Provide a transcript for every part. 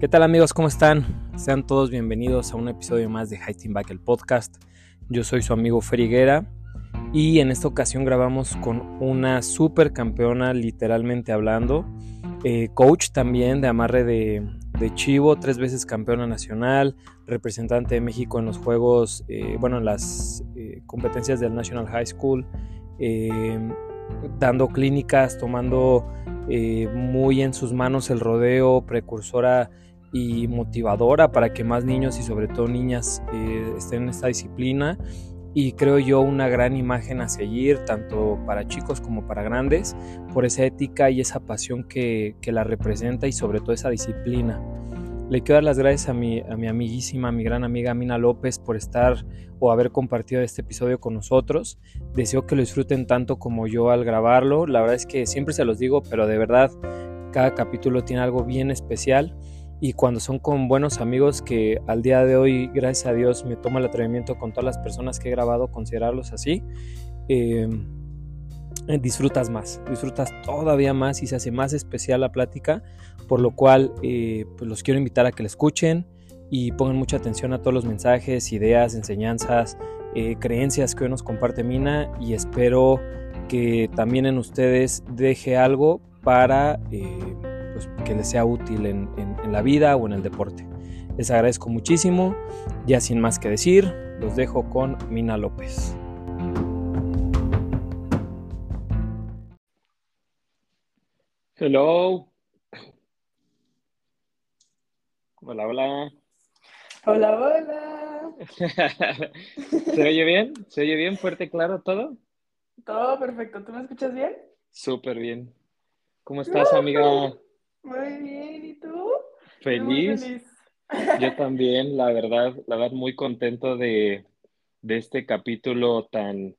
¿Qué tal amigos? ¿Cómo están? Sean todos bienvenidos a un episodio más de Highting Back el podcast. Yo soy su amigo Feriguera y en esta ocasión grabamos con una super campeona literalmente hablando, eh, coach también de amarre de, Chivo, tres veces campeona nacional, representante de México en los juegos, eh, bueno, en las eh, competencias del National High School, dando clínicas, tomando muy en sus manos el rodeo, precursora y motivadora para que más niños y sobre todo niñas eh, estén en esta disciplina y creo yo una gran imagen a seguir tanto para chicos como para grandes por esa ética y esa pasión que, la representa y sobre todo esa disciplina. Le quiero dar las gracias a mi, a mi amiguísima, a mi gran amiga Mina López por estar o haber compartido este episodio con nosotros. Deseo que lo disfruten tanto como yo al grabarlo. La verdad es que siempre se los digo, pero de verdad cada capítulo tiene algo bien especial y cuando son con buenos amigos que al día de hoy, gracias a Dios, me toma el atrevimiento con todas las personas que he grabado, considerarlos así, em, disfrutas más, disfrutas todavía más y se hace más especial la plática, por lo cual eh, pues los quiero invitar a que la escuchen y pongan mucha atención a todos los mensajes, ideas, enseñanzas, eh, creencias que hoy nos comparte Mina y espero que también en ustedes deje algo para eh, pues, que les sea útil en, la vida o en el deporte. Les agradezco muchísimo. Ya sin más que decir, los dejo con Mina López. Hello. Hola, hola. Hola, hola. ¿Se oye bien? ¿Se oye bien? ¿Fuerte, claro, todo? Todo perfecto. ¿Tú me escuchas bien? Súper bien. ¿Cómo estás, amiga? Muy bien, ¿y tú? Feliz. Yo también, la verdad, la verdad, muy contento de, este capítulo tan,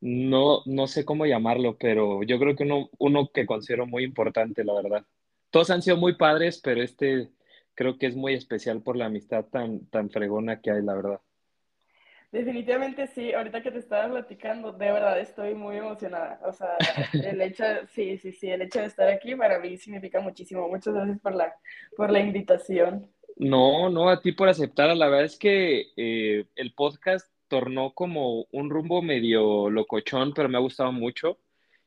no, no sé cómo llamarlo, pero yo creo que uno, uno que considero muy importante, la verdad. Todos han sido muy padres, pero este creo que es muy especial por la amistad tan, tan fregona que hay, la verdad. Definitivamente sí, ahorita que te estaba platicando, de verdad estoy muy emocionada. O sea, el hecho, sí, sí, sí, el hecho de estar aquí para mí significa muchísimo. Muchas gracias por la, por la invitación. No, no, a ti por aceptar. La verdad es que eh, el podcast tornó como un rumbo medio locochón, pero me ha gustado mucho.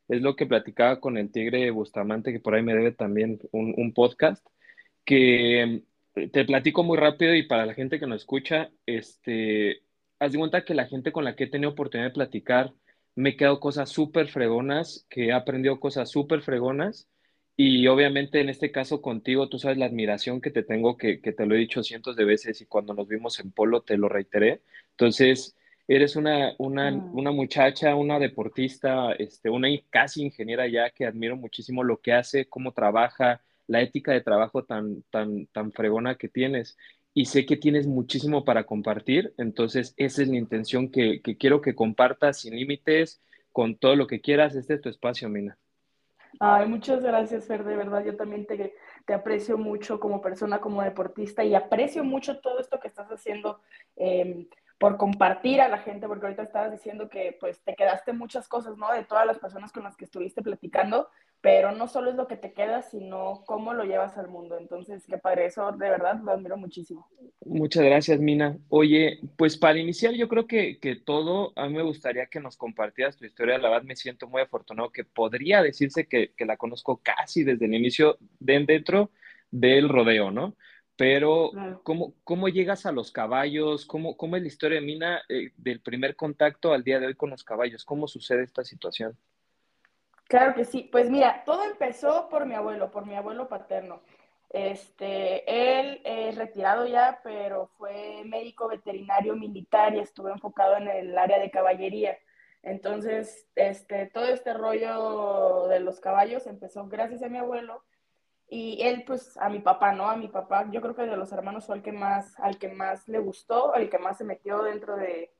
Es lo que platicaba con el Tigre Bustamante, que por ahí me debe también un, un podcast, que eh, te platico muy rápido y para la gente que nos escucha, este, haz de cuenta que la gente con la que he tenido oportunidad de platicar, me he quedado cosas súper fregonas, que he aprendido cosas súper fregonas. Y obviamente en este caso contigo, tú sabes la admiración que te tengo, que, te lo he dicho cientos de veces y cuando nos vimos en polo te lo reiteré. Entonces, eres una, una, una muchacha, una deportista, este, una casi ingeniera ya que admiro muchísimo lo que hace, cómo trabaja, la ética de trabajo tan, tan, tan fregona que tienes y sé que tienes muchísimo para compartir, entonces esa es la intención que, quiero que compartas sin límites, con todo lo que quieras. Este es tu espacio, Mina. Ay, muchas gracias, Fer, de verdad, yo también te, te aprecio mucho como persona, como deportista y aprecio mucho todo esto que estás haciendo em, por compartir a la gente, porque ahorita estabas diciendo que pues te quedaste muchas cosas, ¿no? De todas las personas con las que estuviste platicando pero no solo es lo que te queda, sino cómo lo llevas al mundo. Entonces, qué padre, eso de verdad lo admiro muchísimo. Muchas gracias, Mina. Oye, pues para iniciar, yo creo que, que todo, a mí me gustaría que nos compartieras tu historia. La verdad, me siento muy afortunado que podría decirse que, que la conozco casi desde el inicio de dentro del rodeo, ¿no? Pero, ¿cómo, ¿cómo llegas a los caballos? ¿Cómo, cómo es la historia de Mina eh, del primer contacto al día de hoy con los caballos? ¿Cómo sucede esta situación? Claro que sí. Pues mira, todo empezó por mi abuelo, por mi abuelo paterno. Este, él es retirado ya, pero fue médico veterinario militar y estuvo enfocado en el área de caballería. Entonces, este, todo este rollo de los caballos empezó gracias a mi abuelo y él, pues, a mi papá, ¿no? A mi papá, yo creo que de los hermanos fue el que más, al que más le gustó, el que más se metió dentro de,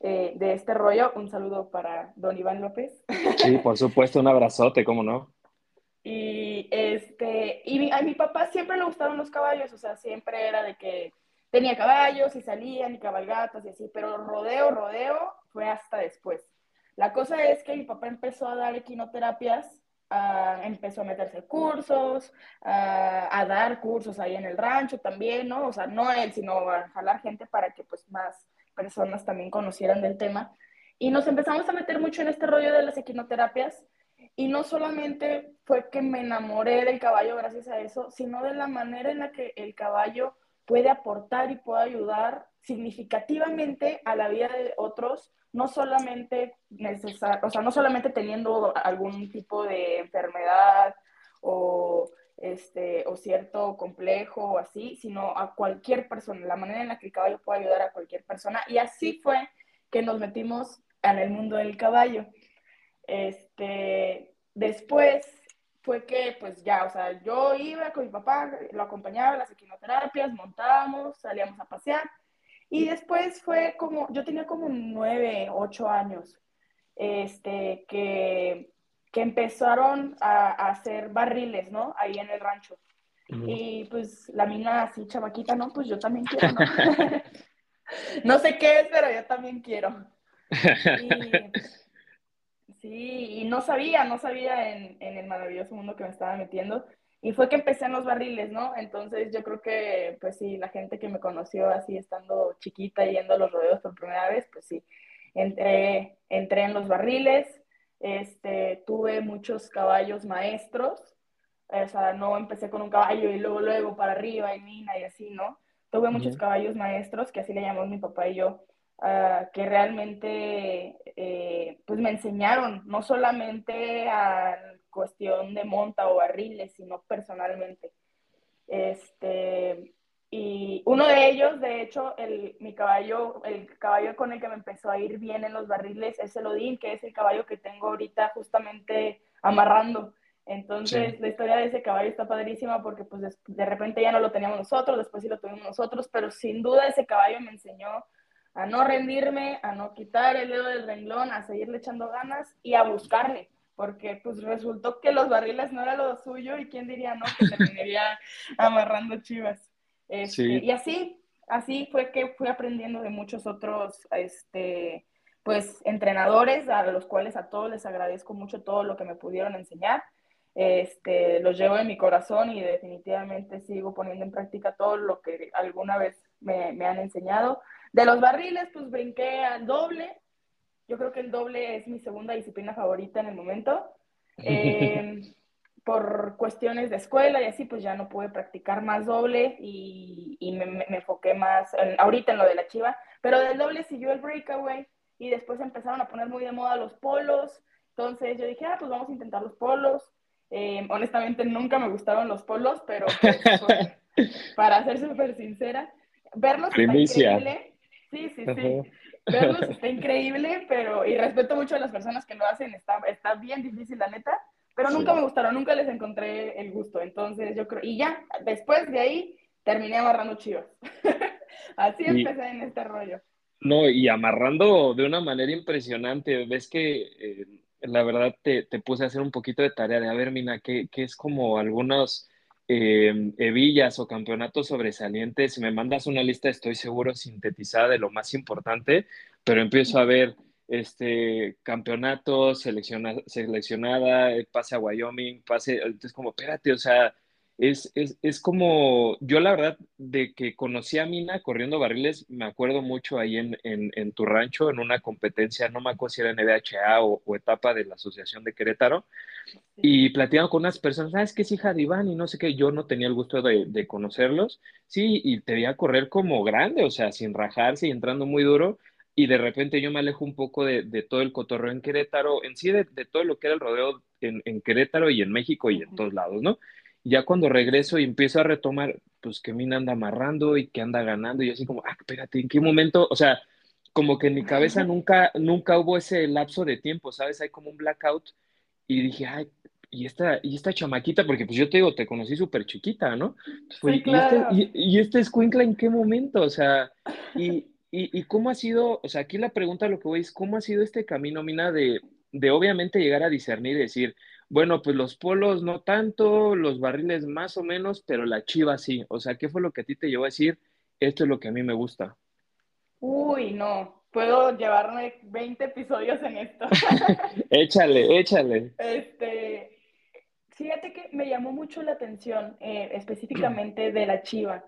eh, de este rollo. Un saludo para don Iván López. Sí, por supuesto, un abrazote, ¿cómo no? Y, este, y a mi papá siempre le gustaron los caballos, o sea, siempre era de que tenía caballos y salían y cabalgatas y así, pero rodeo, rodeo fue hasta después. La cosa es que mi papá empezó a dar equinoterapias empezó a meterse cursos, a dar cursos ahí en el rancho también, ¿no? O sea, no él, sino a jalar gente para que pues más personas también conocieran del tema. Y nos empezamos a meter mucho en este rollo de las equinoterapias. Y no solamente fue que me enamoré del caballo gracias a eso, sino de la manera en la que el caballo puede aportar y puede ayudar significativamente a la vida de otros, no solamente o sea, no solamente teniendo algún tipo de enfermedad o este, o cierto complejo o así, sino a cualquier persona, la manera en la que el caballo puede ayudar a cualquier persona. Y así fue que nos metimos en el mundo del caballo. Este, después fue que, pues ya, o sea, yo iba con mi papá, lo acompañaba a las equinoterapias, montábamos, salíamos a pasear. Y después fue como, yo tenía como nueve, ocho años, este, que, que empezaron a, a, hacer barriles, ¿no? Ahí en el rancho. Y pues la mina así, chamaquita, no, pues yo también quiero, ¿no? no sé qué es, pero yo también quiero. sí, y no sabía, no sabía en, en, el maravilloso mundo que me estaba metiendo. Y fue que empecé en los barriles, ¿no? Entonces yo creo que, pues sí, la gente que me conoció así estando chiquita yendo a los rodeos por primera vez, pues sí, entré, entré en los barriles, este, tuve muchos caballos maestros, o sea, no empecé con un caballo y luego, luego para arriba y mina y así, ¿no? Tuve muchos caballos maestros, que así le llamamos mi papá y yo, uh, que realmente eh, pues me enseñaron, no solamente a cuestión de monta o barriles, sino personalmente. Este, y uno de ellos, de hecho, el, mi caballo, el caballo con el que me empezó a ir bien en los barriles es el Odín, que es el caballo que tengo ahorita justamente amarrando. Entonces, la historia de ese caballo está padrísima porque pues de, de repente ya no lo teníamos nosotros, después sí lo tuvimos nosotros, pero sin duda ese caballo me enseñó a no rendirme, a no quitar el dedo del renglón, a seguirle echando ganas y a buscarle, porque pues resultó que los barriles no era lo suyo y quién diría no que terminaría amarrando chivas. Este, y así, así fue que fui aprendiendo de muchos otros, este, pues entrenadores a los cuales a todos les agradezco mucho todo lo que me pudieron enseñar. Este, los llevo en mi corazón y definitivamente sigo poniendo en práctica todo lo que alguna vez me, me han enseñado. De los barriles, pues brinqué al doble. Yo creo que el doble es mi segunda disciplina favorita en el momento. Eh, por cuestiones de escuela y así, pues ya no pude practicar más doble y, y me, me, enfoqué más en, ahorita en lo de la chiva. Pero del doble siguió el breakaway y después empezaron a poner muy de moda los polos. Entonces yo dije, ah, pues vamos a intentar los polos. Eh, honestamente nunca me gustaron los polos, pero pues, para ser súper sincera, verlos increíble Sí, sí, sí. Verlos está increíble, pero, y respeto mucho a las personas que lo hacen, está, está bien difícil, la neta, pero nunca Sí. me gustaron, nunca les encontré el gusto. Entonces, yo creo, y ya, después de ahí, terminé amarrando chivas. Así Y- empecé en este rollo. No, y amarrando de una manera impresionante. Ves que eh, la verdad te, te puse a hacer un poquito de tarea de, a ver, Mina, ¿qué, qué es como algunos eh, hebillas o campeonatos sobresalientes? Si me mandas una lista, estoy seguro sintetizada de lo más importante, pero empiezo a ver este campeonatos, selecciona, seleccionada, eh, pase a Wyoming, pase, entonces como, espérate, o sea, es, es, es como, yo la verdad, de que conocí a Mina corriendo barriles, me acuerdo mucho ahí en, en, en tu rancho, en una competencia, no me acuerdo si era NBHA o, o etapa de la Asociación de Querétaro, y platicando con unas personas, ah, es que es hija de Iván y no sé qué, yo no tenía el gusto de, de conocerlos, sí, y te veía correr como grande, o sea, sin rajarse y entrando muy duro, y de repente yo me alejo un poco de, de todo el cotorreo en Querétaro, en sí de, de todo lo que era el rodeo en, en Querétaro y en México y en todos lados, ¿no? Ya cuando regreso y empiezo a retomar, pues que Mina anda amarrando y que anda ganando, y yo así como, ah, espérate, ¿en qué momento? O sea, como que en mi cabeza nunca, nunca hubo ese lapso de tiempo, ¿sabes? Hay como un blackout y dije, ay, y esta, y esta chamaquita, porque pues yo te digo, te conocí súper chiquita, ¿no? Sí, y, este, claro. y, y este escuincla en qué momento? O sea, y, y, y cómo ha sido, o sea, aquí la pregunta lo que voy es, ¿cómo ha sido este camino, Mina, de, de obviamente llegar a discernir y decir, bueno, pues los polos no tanto, los barriles más o menos, pero la chiva sí. O sea, ¿qué fue lo que a ti te llevó a decir, esto es lo que a mí me gusta? Uy, no, puedo llevarme 20 episodios en esto. Échale, échale. Este, Fíjate que me llamó mucho la atención, eh, específicamente de la chiva,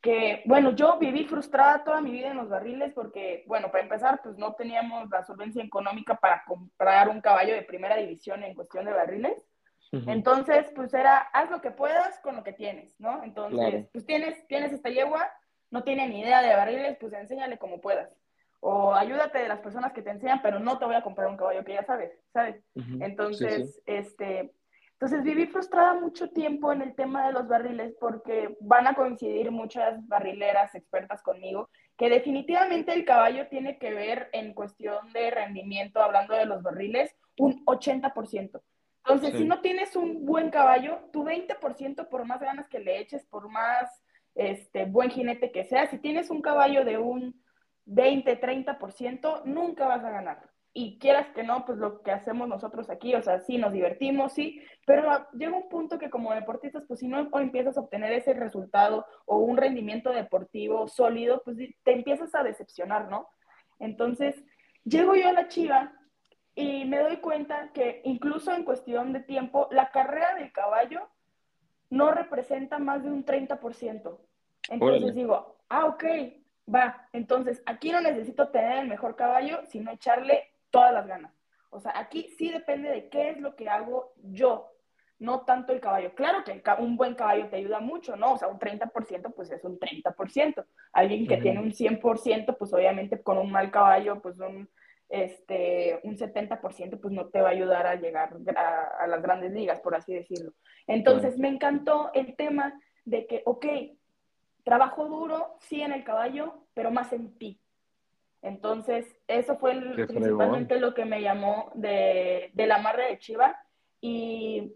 que, bueno, yo viví frustrada toda mi vida en los barriles porque, bueno, para empezar, pues no teníamos la solvencia económica para comprar un caballo de primera división en cuestión de barriles. Entonces, pues era, haz lo que puedas con lo que tienes, ¿no? Entonces, pues tienes, tienes esta yegua, no tiene ni idea de barriles, pues enséñale como puedas. O ayúdate de las personas que te enseñan, pero no te voy a comprar un caballo que ya sabes, ¿sabes? Entonces, este, entonces viví frustrada mucho tiempo en el tema de los barriles porque van a coincidir muchas barrileras expertas conmigo que definitivamente el caballo tiene que ver en cuestión de rendimiento, hablando de los barriles, un 80%. Entonces, si no tienes un buen caballo, tu 20%, por más ganas que le eches, por más este, buen jinete que sea, si tienes un caballo de un 20, 30%, nunca vas a ganar y quieras que no, pues lo que hacemos nosotros aquí, o sea, sí nos divertimos, sí, pero llega un punto que como deportistas, pues si no empiezas a obtener ese resultado o un rendimiento deportivo sólido, pues te empiezas a decepcionar, ¿no? Entonces, llego yo a la Chiva y me doy cuenta que incluso en cuestión de tiempo, la carrera del caballo no representa más de un 30%. Entonces digo, ah, ok, va, entonces aquí no necesito tener el mejor caballo, sino echarle todas las ganas. O sea, aquí sí depende de qué es lo que hago yo, no tanto el caballo. Claro que un buen caballo te ayuda mucho, ¿no? O sea, un 30% pues es un 30%. Alguien que tiene un 100%, pues obviamente con un mal caballo, pues un, este, un 70% pues no te va a ayudar a llegar a, las grandes ligas, por así decirlo. Entonces me encantó el tema de que, ok, trabajo duro, sí en el caballo, pero más en ti. Entonces, eso fue principalmente lo que me llamó de, la amarre de Chiva y,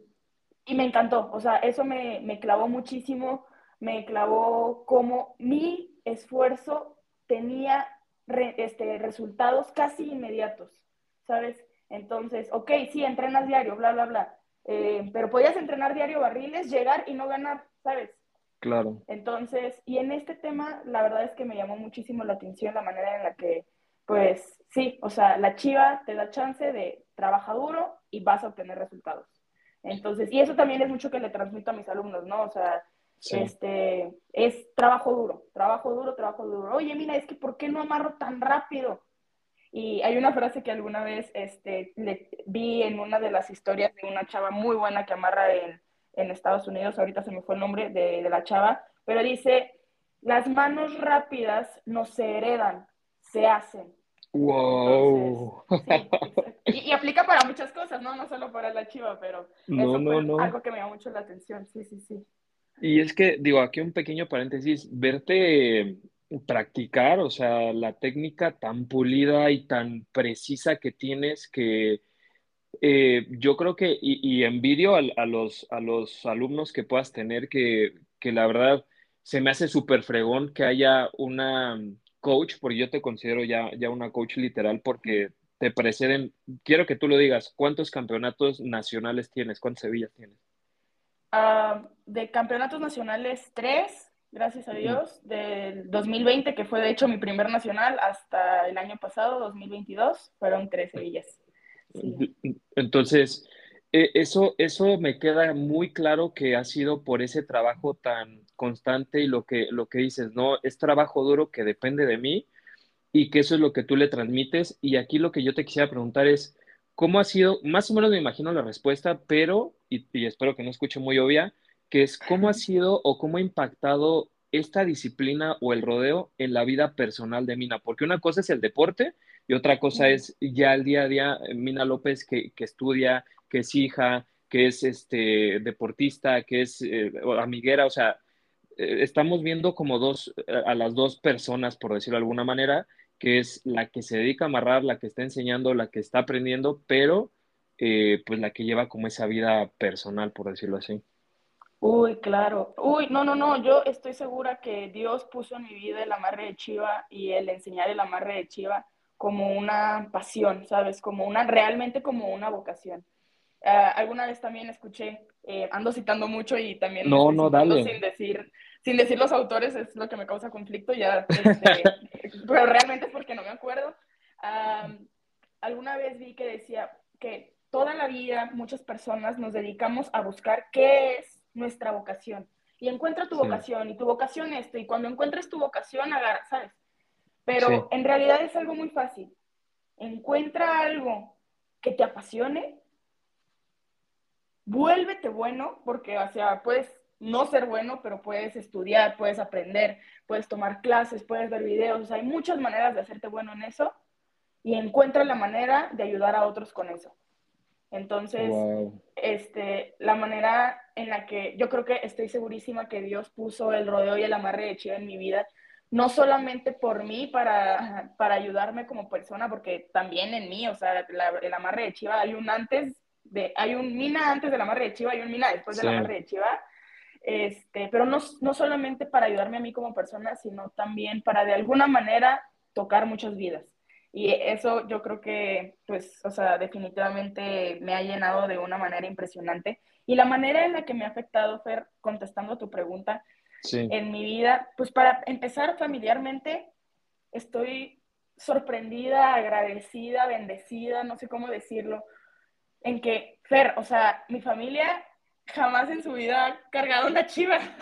me encantó. O sea, eso me, clavó muchísimo, me clavó como mi esfuerzo tenía este, resultados casi inmediatos, ¿sabes? Entonces, ok, sí, entrenas diario, bla, bla, bla, eh, pero podías entrenar diario barriles, llegar y no ganar, ¿sabes? Claro. Entonces, y en este tema, la verdad es que me llamó muchísimo la atención la manera en la que, pues sí, o sea, la chiva te da chance de trabajar duro y vas a obtener resultados. Entonces, y eso también es mucho que le transmito a mis alumnos, ¿no? O sea, este, es trabajo duro, trabajo duro, trabajo duro. Oye, mira, es que ¿por qué no amarro tan rápido? Y hay una frase que alguna vez este, le, vi en una de las historias de una chava muy buena que amarra en en Estados Unidos, ahorita se me fue el nombre de, la chava, pero dice, las manos rápidas no se heredan, se hacen. Wow. y, aplica para muchas cosas, ¿no? No solo para la chiva, pero no, no, no. algo que me llama mucho la atención. Sí, sí, sí. Y es que, digo, aquí un pequeño paréntesis, verte practicar, o sea, la técnica tan pulida y tan precisa que tienes que eh, yo creo que, y, envidio a, los, a los alumnos que puedas tener, que, que la verdad se me hace súper fregón que haya una coach, porque yo te considero ya, ya una coach literal, porque te preceden. Quiero que tú lo digas, ¿cuántos campeonatos nacionales tienes? ¿Cuántas Sevillas tienes? Ah, de campeonatos nacionales, tres, gracias a Dios, del 2020, que fue de hecho mi primer nacional, hasta el año pasado, 2022, fueron tres Sevillas. Entonces, e, eso, eso me queda muy claro que ha sido por ese trabajo tan constante y lo que, lo que dices, ¿no? Es trabajo duro que depende de mí y que eso es lo que tú le transmites. Y aquí lo que yo te quisiera preguntar es, ¿cómo ha sido? Más o menos me imagino la respuesta, pero, y, y espero que no escuche muy obvia, que es cómo ha sido o cómo ha impactado esta disciplina o el rodeo en la vida personal de Mina, porque una cosa es el deporte y otra cosa es ya el día a día, eh, Mina López que, estudia, que es hija, que es este, deportista, que es eh, amiguera, o sea, eh, estamos viendo como dos, a las dos personas, por decirlo de alguna manera, que es la que se dedica a amarrar, la que está enseñando, la que está aprendiendo, pero pues la que lleva como esa vida personal, por decirlo así. Uy, claro. Uy, no, no, no. Yo estoy segura que Dios puso en mi vida el amarre de Chiva y el enseñar el amarre de Chiva como una pasión, ¿sabes? Como una, realmente como una vocación. Ah, alguna vez también escuché, eh, ando citando mucho y también no, no, dale. sin decir, sin decir los autores es lo que me causa conflicto, ya, este, pero realmente es porque no me acuerdo. alguna vez vi que decía que toda la vida muchas personas nos dedicamos a buscar qué es nuestra vocación. Y encuentra tu vocación, y tu vocación esto, y cuando encuentres tu vocación, agarra, ¿sabes? Pero en realidad es algo muy fácil. Encuentra algo que te apasione, vuélvete bueno, porque, o sea, puedes no ser bueno, pero puedes estudiar, puedes aprender, puedes tomar clases, puedes ver videos, o sea, hay muchas maneras de hacerte bueno en eso y encuentra la manera de ayudar a otros con eso. Entonces, este, la manera en la que yo creo que estoy segurísima que Dios puso el rodeo y el amarre de chiva en mi vida, no solamente por mí, para, para ayudarme como persona, porque también en mí, o sea, el amarre de chiva, hay un antes, de, hay un mina antes del amarre de chiva, hay un mina después del amarre de chiva, este, pero no, no solamente para ayudarme a mí como persona, sino también para de alguna manera tocar muchas vidas. Y eso yo creo que, pues, o sea, definitivamente me ha llenado de una manera impresionante. Y la manera en la que me ha afectado, Fer, contestando tu pregunta, en mi vida, pues para empezar familiarmente, estoy sorprendida, agradecida, bendecida, no sé cómo decirlo, en que, Fer, o sea, mi familia jamás en su vida ha cargado una chiva.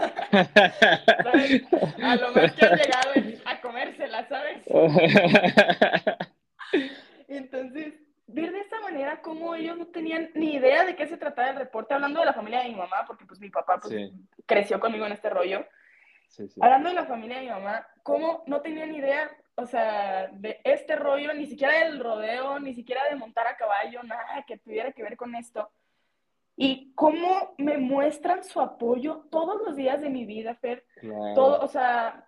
A lo más que han llegado a comérsela, ¿sabes? Entonces, ver de esta manera cómo ellos no tenían ni idea de qué se trataba el reporte, hablando de la familia de mi mamá, porque pues mi papá pues, creció conmigo en este rollo. Hablando de la familia de mi mamá, cómo no tenían idea, o sea, de este rollo, ni siquiera del rodeo, ni siquiera de montar a caballo, nada que tuviera que ver con esto. Y cómo me muestran su apoyo todos los días de mi vida, Fer. Todo, o sea,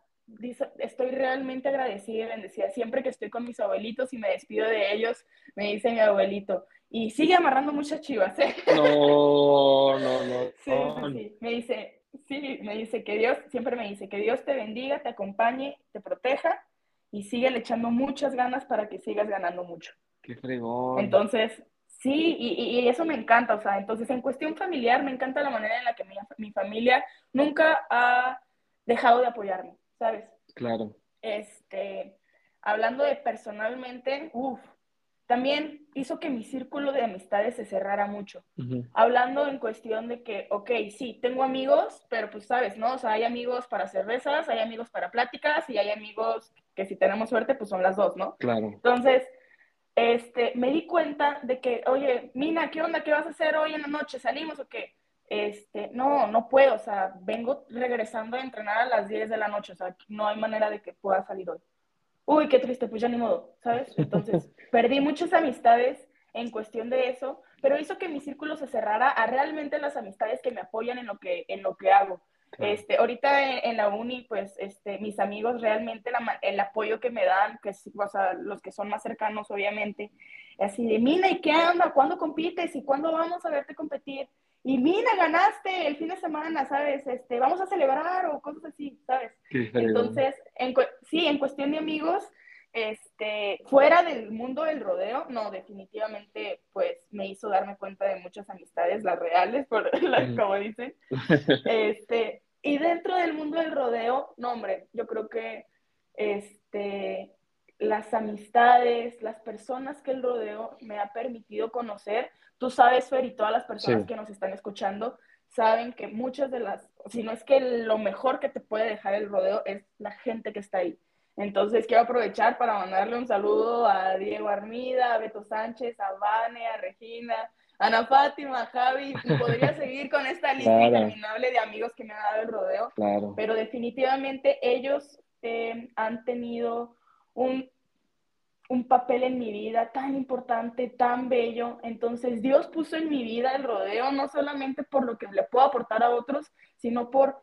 estoy realmente agradecida y bendecida. Siempre que estoy con mis abuelitos y me despido de ellos, me dice mi abuelito, y sigue amarrando muchas chivas, ¿eh? No, no, no. Sí, sí, sí. Me dice, sí, me dice que Dios, siempre me dice que Dios te bendiga, te acompañe, te proteja y sigue le echando muchas ganas para que sigas ganando mucho. Qué fregón. Entonces, sí, y, y, eso me encanta, o sea, entonces en cuestión familiar me encanta la manera en la que mi, mi familia nunca ha dejado de apoyarme. ¿Sabes? Claro. Este, hablando de personalmente, uff, también hizo que mi círculo de amistades se cerrara mucho. Hablando en cuestión de que, ok, sí, tengo amigos, pero pues sabes, ¿no? O sea, hay amigos para cervezas, hay amigos para pláticas y hay amigos que si tenemos suerte, pues son las dos, ¿no? Claro. Entonces, este, me di cuenta de que, oye, Mina, ¿qué onda? ¿Qué vas a hacer hoy en la noche? ¿Salimos o qué? Este, no, no puedo, o sea, vengo regresando a entrenar a las 10 de la noche, o sea, no hay manera de que pueda salir hoy. Uy, qué triste, pues ya ni modo, ¿sabes? Entonces, perdí muchas amistades en cuestión de eso, pero hizo que mi círculo se cerrara a realmente las amistades que me apoyan en lo que, en lo que hago. Este, ahorita en, la uni, pues, este, mis amigos realmente el apoyo que me dan, que o sea, los que son más cercanos, obviamente, así de, Mina, ¿y qué onda? ¿Cuándo compites? ¿Y cuándo vamos a verte competir? Y mira, ganaste el fin de semana, ¿sabes? Este, vamos a celebrar o cosas así, ¿sabes? Entonces, en, sí, en cuestión de amigos, este, fuera del mundo del rodeo, no, definitivamente, pues, me hizo darme cuenta de muchas amistades, las reales, por, como dicen. Este, y dentro del mundo del rodeo, no, hombre, yo creo que, este, las amistades, las personas que el rodeo me ha permitido conocer, Tú sabes, Fer, y todas las personas que nos están escuchando saben que muchas de las, si no es que lo mejor que te puede dejar el rodeo es la gente que está ahí. Entonces quiero aprovechar para mandarle un saludo a Diego Armida, a Beto Sánchez, a Vane, a Regina, a Ana Fátima, a Javi. Podría seguir con esta lista interminable de amigos que me ha dado el rodeo. Claro. Pero definitivamente ellos eh, han tenido un un papel en mi vida tan importante, tan bello. Entonces Dios puso en mi vida el rodeo no solamente por lo que le puedo aportar a otros, sino por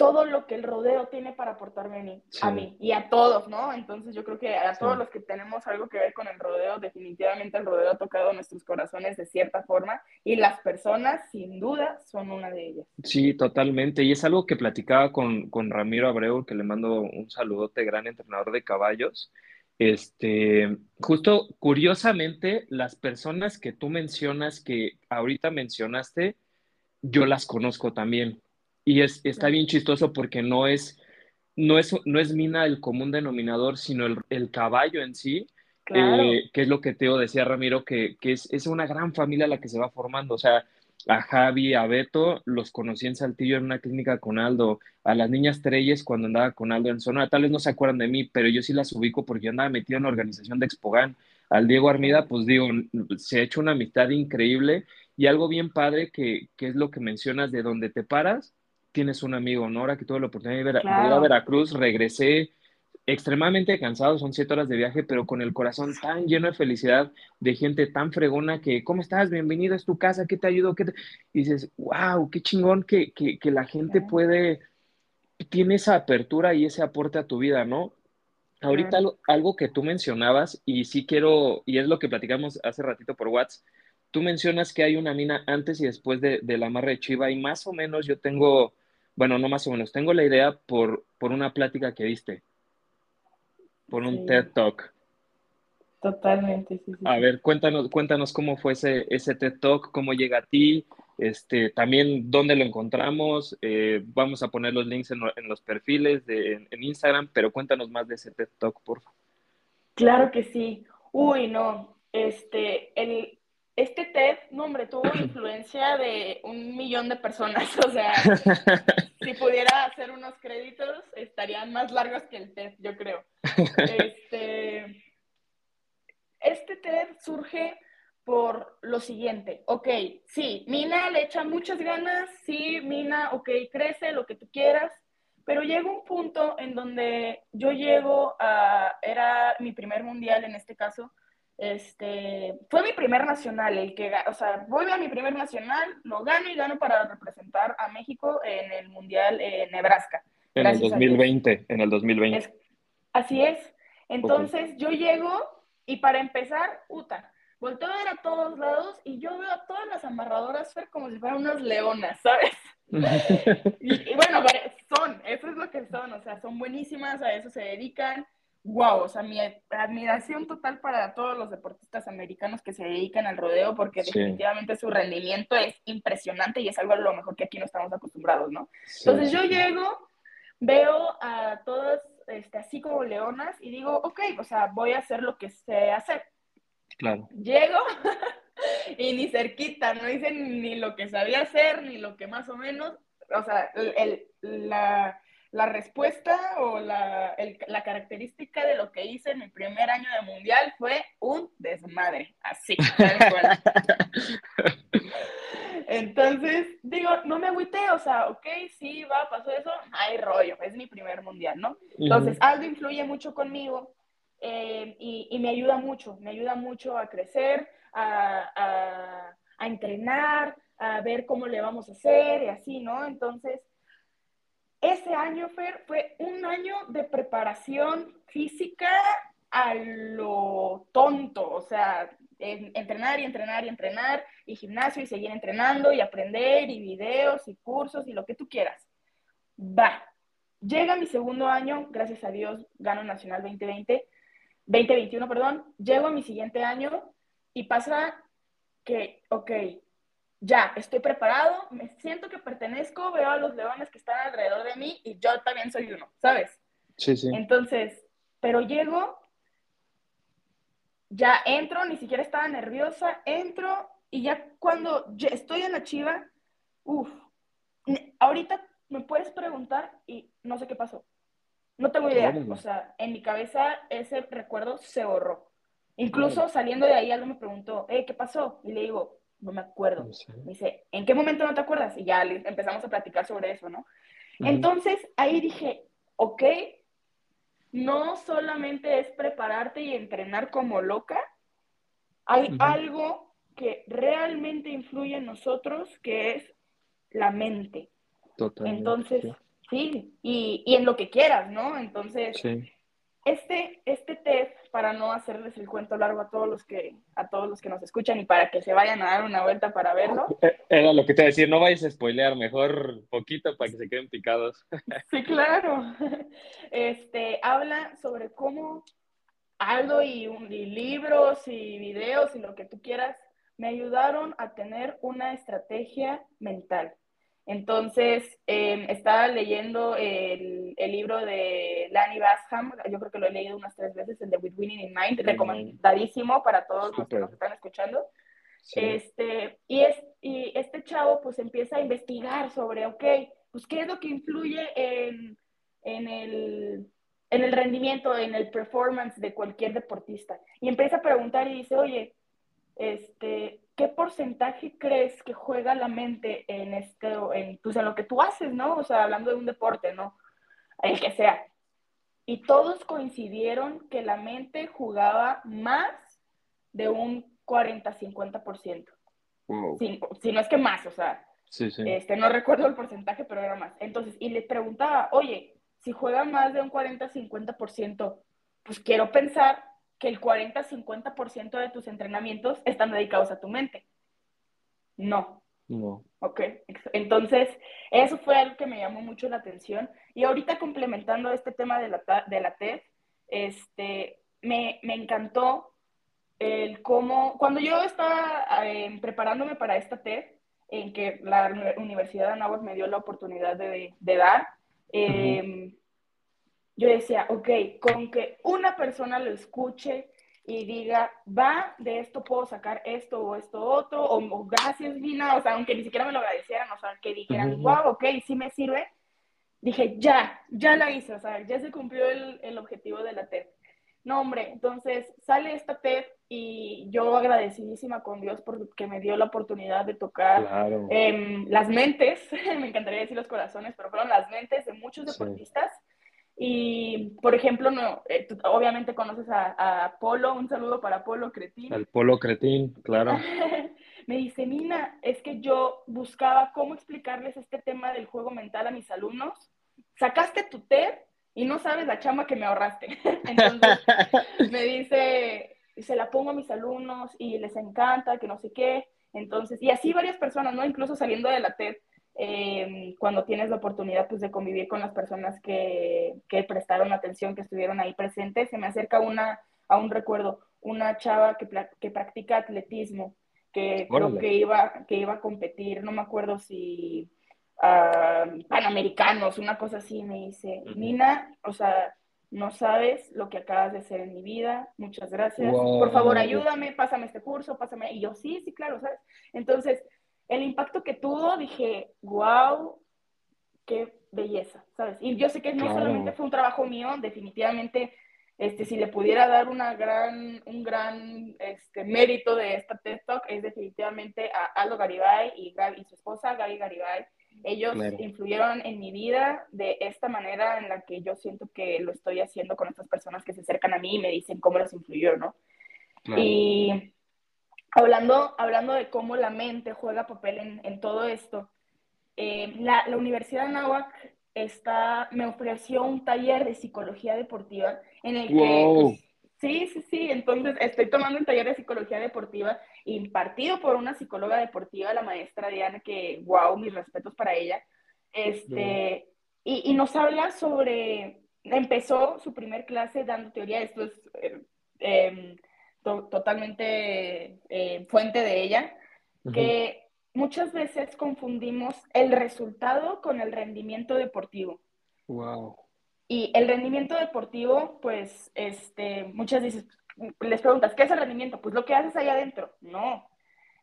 todo lo que el rodeo tiene para aportarme a mí, a mí y a todos, ¿no? Entonces yo creo que a todos los que tenemos algo que ver con el rodeo, definitivamente el rodeo ha tocado nuestros corazones de cierta forma y las personas, sin duda, son una de ellas. Sí, totalmente. Y es algo que platicaba con, con Ramiro Abreu, que le mando un saludote, gran entrenador de caballos. Este, justo curiosamente, las personas que tú mencionas, que ahorita mencionaste, yo las conozco también. Y es, está bien chistoso porque no es, no es, no es mina el común denominador, sino el, caballo en sí, eh, que es lo que Teo decía Ramiro, que, es, es, una gran familia la que se va formando. O sea, a Javi, a Beto, los conocí en Saltillo en una clínica con Aldo, a las niñas Treyes cuando andaba con Aldo en Sonora, tal vez no se acuerdan de mí, pero yo sí las ubico porque yo andaba metido en la organización de Expogan. Al Diego Armida, pues digo, se ha hecho una amistad increíble y algo bien padre que, que es lo que mencionas de donde te paras, tienes un amigo, ¿no? Ahora que tuve la oportunidad de ir a Veracruz, regresé extremadamente cansado, son siete horas de viaje, pero con el corazón tan lleno de felicidad, de gente tan fregona que, ¿cómo estás? Bienvenido, es tu casa, ¿qué te ayudo? ¿Qué Y dices, wow, qué chingón que, que, la gente puede, tiene esa apertura y ese aporte a tu vida, ¿no? Ahorita algo, que tú mencionabas, y sí quiero, y es lo que platicamos hace ratito por WhatsApp, tú mencionas que hay una mina antes y después de, de la amarre de Chiva, y más o menos yo tengo, bueno, no más o menos, tengo la idea por, por una plática que diste por un TED Talk. Totalmente, sí, A ver, cuéntanos, cuéntanos cómo fue ese, ese TED Talk, cómo llega a ti, este, también dónde lo encontramos. Eh, vamos a poner los links en, los perfiles de, en, Instagram, pero cuéntanos más de ese TED Talk, por favor. Claro que sí. Uy, no. Este, el, este TED, no, hombre, tuvo influencia de un millón de personas. O sea, si pudiera hacer unos créditos, estarían más largos que el TED, yo creo. Este, este TED surge por lo siguiente. Ok, sí, Mina le echa muchas ganas, sí, Mina, ok, crece, lo que tú quieras, pero llega un punto en donde yo llego a, era mi primer mundial en este caso, este, fue mi primer nacional, el que, o sea, voy a mi primer nacional, lo gano y gano para representar a México en el Mundial en Nebraska. En el 2020, en el 2020. así es. Entonces yo llego y para empezar, Uta, volteo a ver a todos lados y yo veo a todas las amarradoras ser como si fueran unas leonas, ¿sabes? y, y, bueno, son, eso es lo que son, o sea, son buenísimas, a eso se dedican wow, o sea, mi admiración total para todos los deportistas americanos que se dedican al rodeo, porque definitivamente su rendimiento es impresionante y es algo a lo mejor que aquí no estamos acostumbrados, ¿no? Entonces yo llego, veo a todas este, así como leonas y digo, ok, o sea, voy a hacer lo que sé hacer. Claro. Llego y ni cerquita, no hice ni lo que sabía hacer, ni lo que más o menos, o sea, el, la la respuesta o la, la, característica de lo que hice en mi primer año de mundial fue un desmadre, así, Entonces, digo, no me agüité, o sea, ok, sí, va, pasó eso, hay rollo, es mi primer mundial, ¿no? Entonces, algo influye mucho conmigo eh, y, y, me ayuda mucho, me ayuda mucho a crecer, a, a, a entrenar, a ver cómo le vamos a hacer y así, ¿no? Entonces, ese año, Fer, fue un año de preparación física a lo tonto, o sea, entrenar y entrenar y entrenar, y gimnasio y seguir entrenando y aprender y videos y cursos y lo que tú quieras. Va. Llega mi segundo año, gracias a Dios, gano Nacional 2020, 2021, perdón. Llego a mi siguiente año y pasa que, ok, ya, estoy preparado, me siento que pertenezco, veo a los leones que están alrededor de mí y yo también soy uno, ¿sabes? Sí, sí. Entonces, pero llego, ya entro, ni siquiera estaba nerviosa, entro y ya cuando estoy en la chiva, uff, ahorita me puedes preguntar y no sé qué pasó. No tengo idea. O sea, en mi cabeza ese recuerdo se borró. Incluso saliendo de ahí, algo me preguntó, eh, ¿qué pasó? Y le digo, no me acuerdo. Me dice, ¿en qué momento no te acuerdas? Y ya empezamos a platicar sobre eso, ¿no? Entonces ahí dije, ok, no solamente es prepararte y entrenar como loca, hay algo que realmente influye en nosotros, que es la mente. Totalmente. Entonces, sí, y, y, en lo que quieras, ¿no? Entonces, sí. Este, este test, para no hacerles el cuento largo a todos los que, a todos los que nos escuchan y para que se vayan a dar una vuelta para verlo. Eh, era lo que te decía, no vayas a spoilear, mejor poquito para que se queden picados. Sí, claro. Este, habla sobre cómo Aldo y, y libros y videos y lo que tú quieras me ayudaron a tener una estrategia mental. Entonces, em, estaba leyendo el, el, libro de Lanny Basham, yo creo que lo he leído unas tres veces, el de With Winning in Mind, recomendadísimo para todos los que nos están escuchando. Este, y, es, y este chavo pues empieza a investigar sobre, ok, pues qué es lo que influye en, en, el, en el rendimiento, en el performance de cualquier deportista. Y empieza a preguntar y dice, oye, este, ¿qué porcentaje crees que juega la mente en, este, en, pues en lo que tú haces, ¿no? O sea, hablando de un deporte, ¿no? El que sea. Y todos coincidieron que la mente jugaba más de un 40-50%. Wow. Si, si, no es que más, o sea, sí, sí. Este, no recuerdo el porcentaje, pero era más. Entonces, y le preguntaba, oye, si juega más de un 40-50%, pues quiero pensar que el 40-50% de tus entrenamientos están dedicados a tu mente. No. No. Ok, entonces eso fue algo que me llamó mucho la atención. Y ahorita complementando este tema de la, de la TED, este, me, me encantó el cómo, cuando yo estaba eh, preparándome para esta TED, en que la Universidad de Anáhuac me dio la oportunidad de, de dar, eh, yo decía, ok, con que una persona lo escuche y diga, va, de esto puedo sacar esto o esto otro, o, gracias, Vina, o sea, aunque ni siquiera me lo agradecieran, o sea, que dijeran, wow, ok, sí me sirve, dije, ya, ya la hice, o sea, ya se cumplió el, el objetivo de la TED. No, hombre, entonces sale esta TED y yo agradecidísima con Dios porque me dio la oportunidad de tocar em, las mentes, me encantaría decir los corazones, pero fueron las mentes de muchos deportistas. Y, por ejemplo, no, eh, obviamente conoces a, a, Polo, un saludo para Polo Cretín. El Polo Cretín, claro. me dice, Nina, es que yo buscaba cómo explicarles este tema del juego mental a mis alumnos. Sacaste tu TED y no sabes la chama que me ahorraste. Entonces me dice, se la pongo a mis alumnos y les encanta, que no sé qué. Entonces, y así varias personas, ¿no? Incluso saliendo de la TED, eh, cuando tienes la oportunidad pues, de convivir con las personas que, que, prestaron atención, que estuvieron ahí presentes, se me acerca una, a un recuerdo, una chava que, que practica atletismo, que creo que iba, que iba a competir, no me acuerdo si panamericanos, una cosa así, me dice, Nina, o sea, no sabes lo que acabas de hacer en mi vida, muchas gracias, por favor ayúdame, pásame este curso, pásame, y yo sí, sí, claro, ¿sabes? Entonces, el impacto que tuvo, dije, wow, qué belleza, ¿sabes? Y yo sé que no solamente fue un trabajo mío, definitivamente, este, si le pudiera dar una gran, un gran este, mérito de esta TED Talk, es definitivamente a Aldo Garibay y, y su esposa, Gaby Garibay, ellos influyeron en mi vida de esta manera en la que yo siento que lo estoy haciendo con estas personas que se acercan a mí y me dicen cómo los influyó, ¿no? Y hablando, hablando de cómo la mente juega papel en, en todo esto, eh, la, la, Universidad de Anáhuac está, me ofreció un taller de psicología deportiva en el que... Pues, sí, sí, sí, entonces estoy tomando un taller de psicología deportiva impartido por una psicóloga deportiva, la maestra Diana, que, wow, mis respetos para ella. Este, y, y, nos habla sobre, empezó su primer clase dando teoría, esto es eh, totalmente eh, fuente de ella, que muchas veces confundimos el resultado con el rendimiento deportivo. Wow. Y el rendimiento deportivo, pues, este, muchas veces, les preguntas, ¿qué es el rendimiento? Pues lo que haces ahí adentro. No.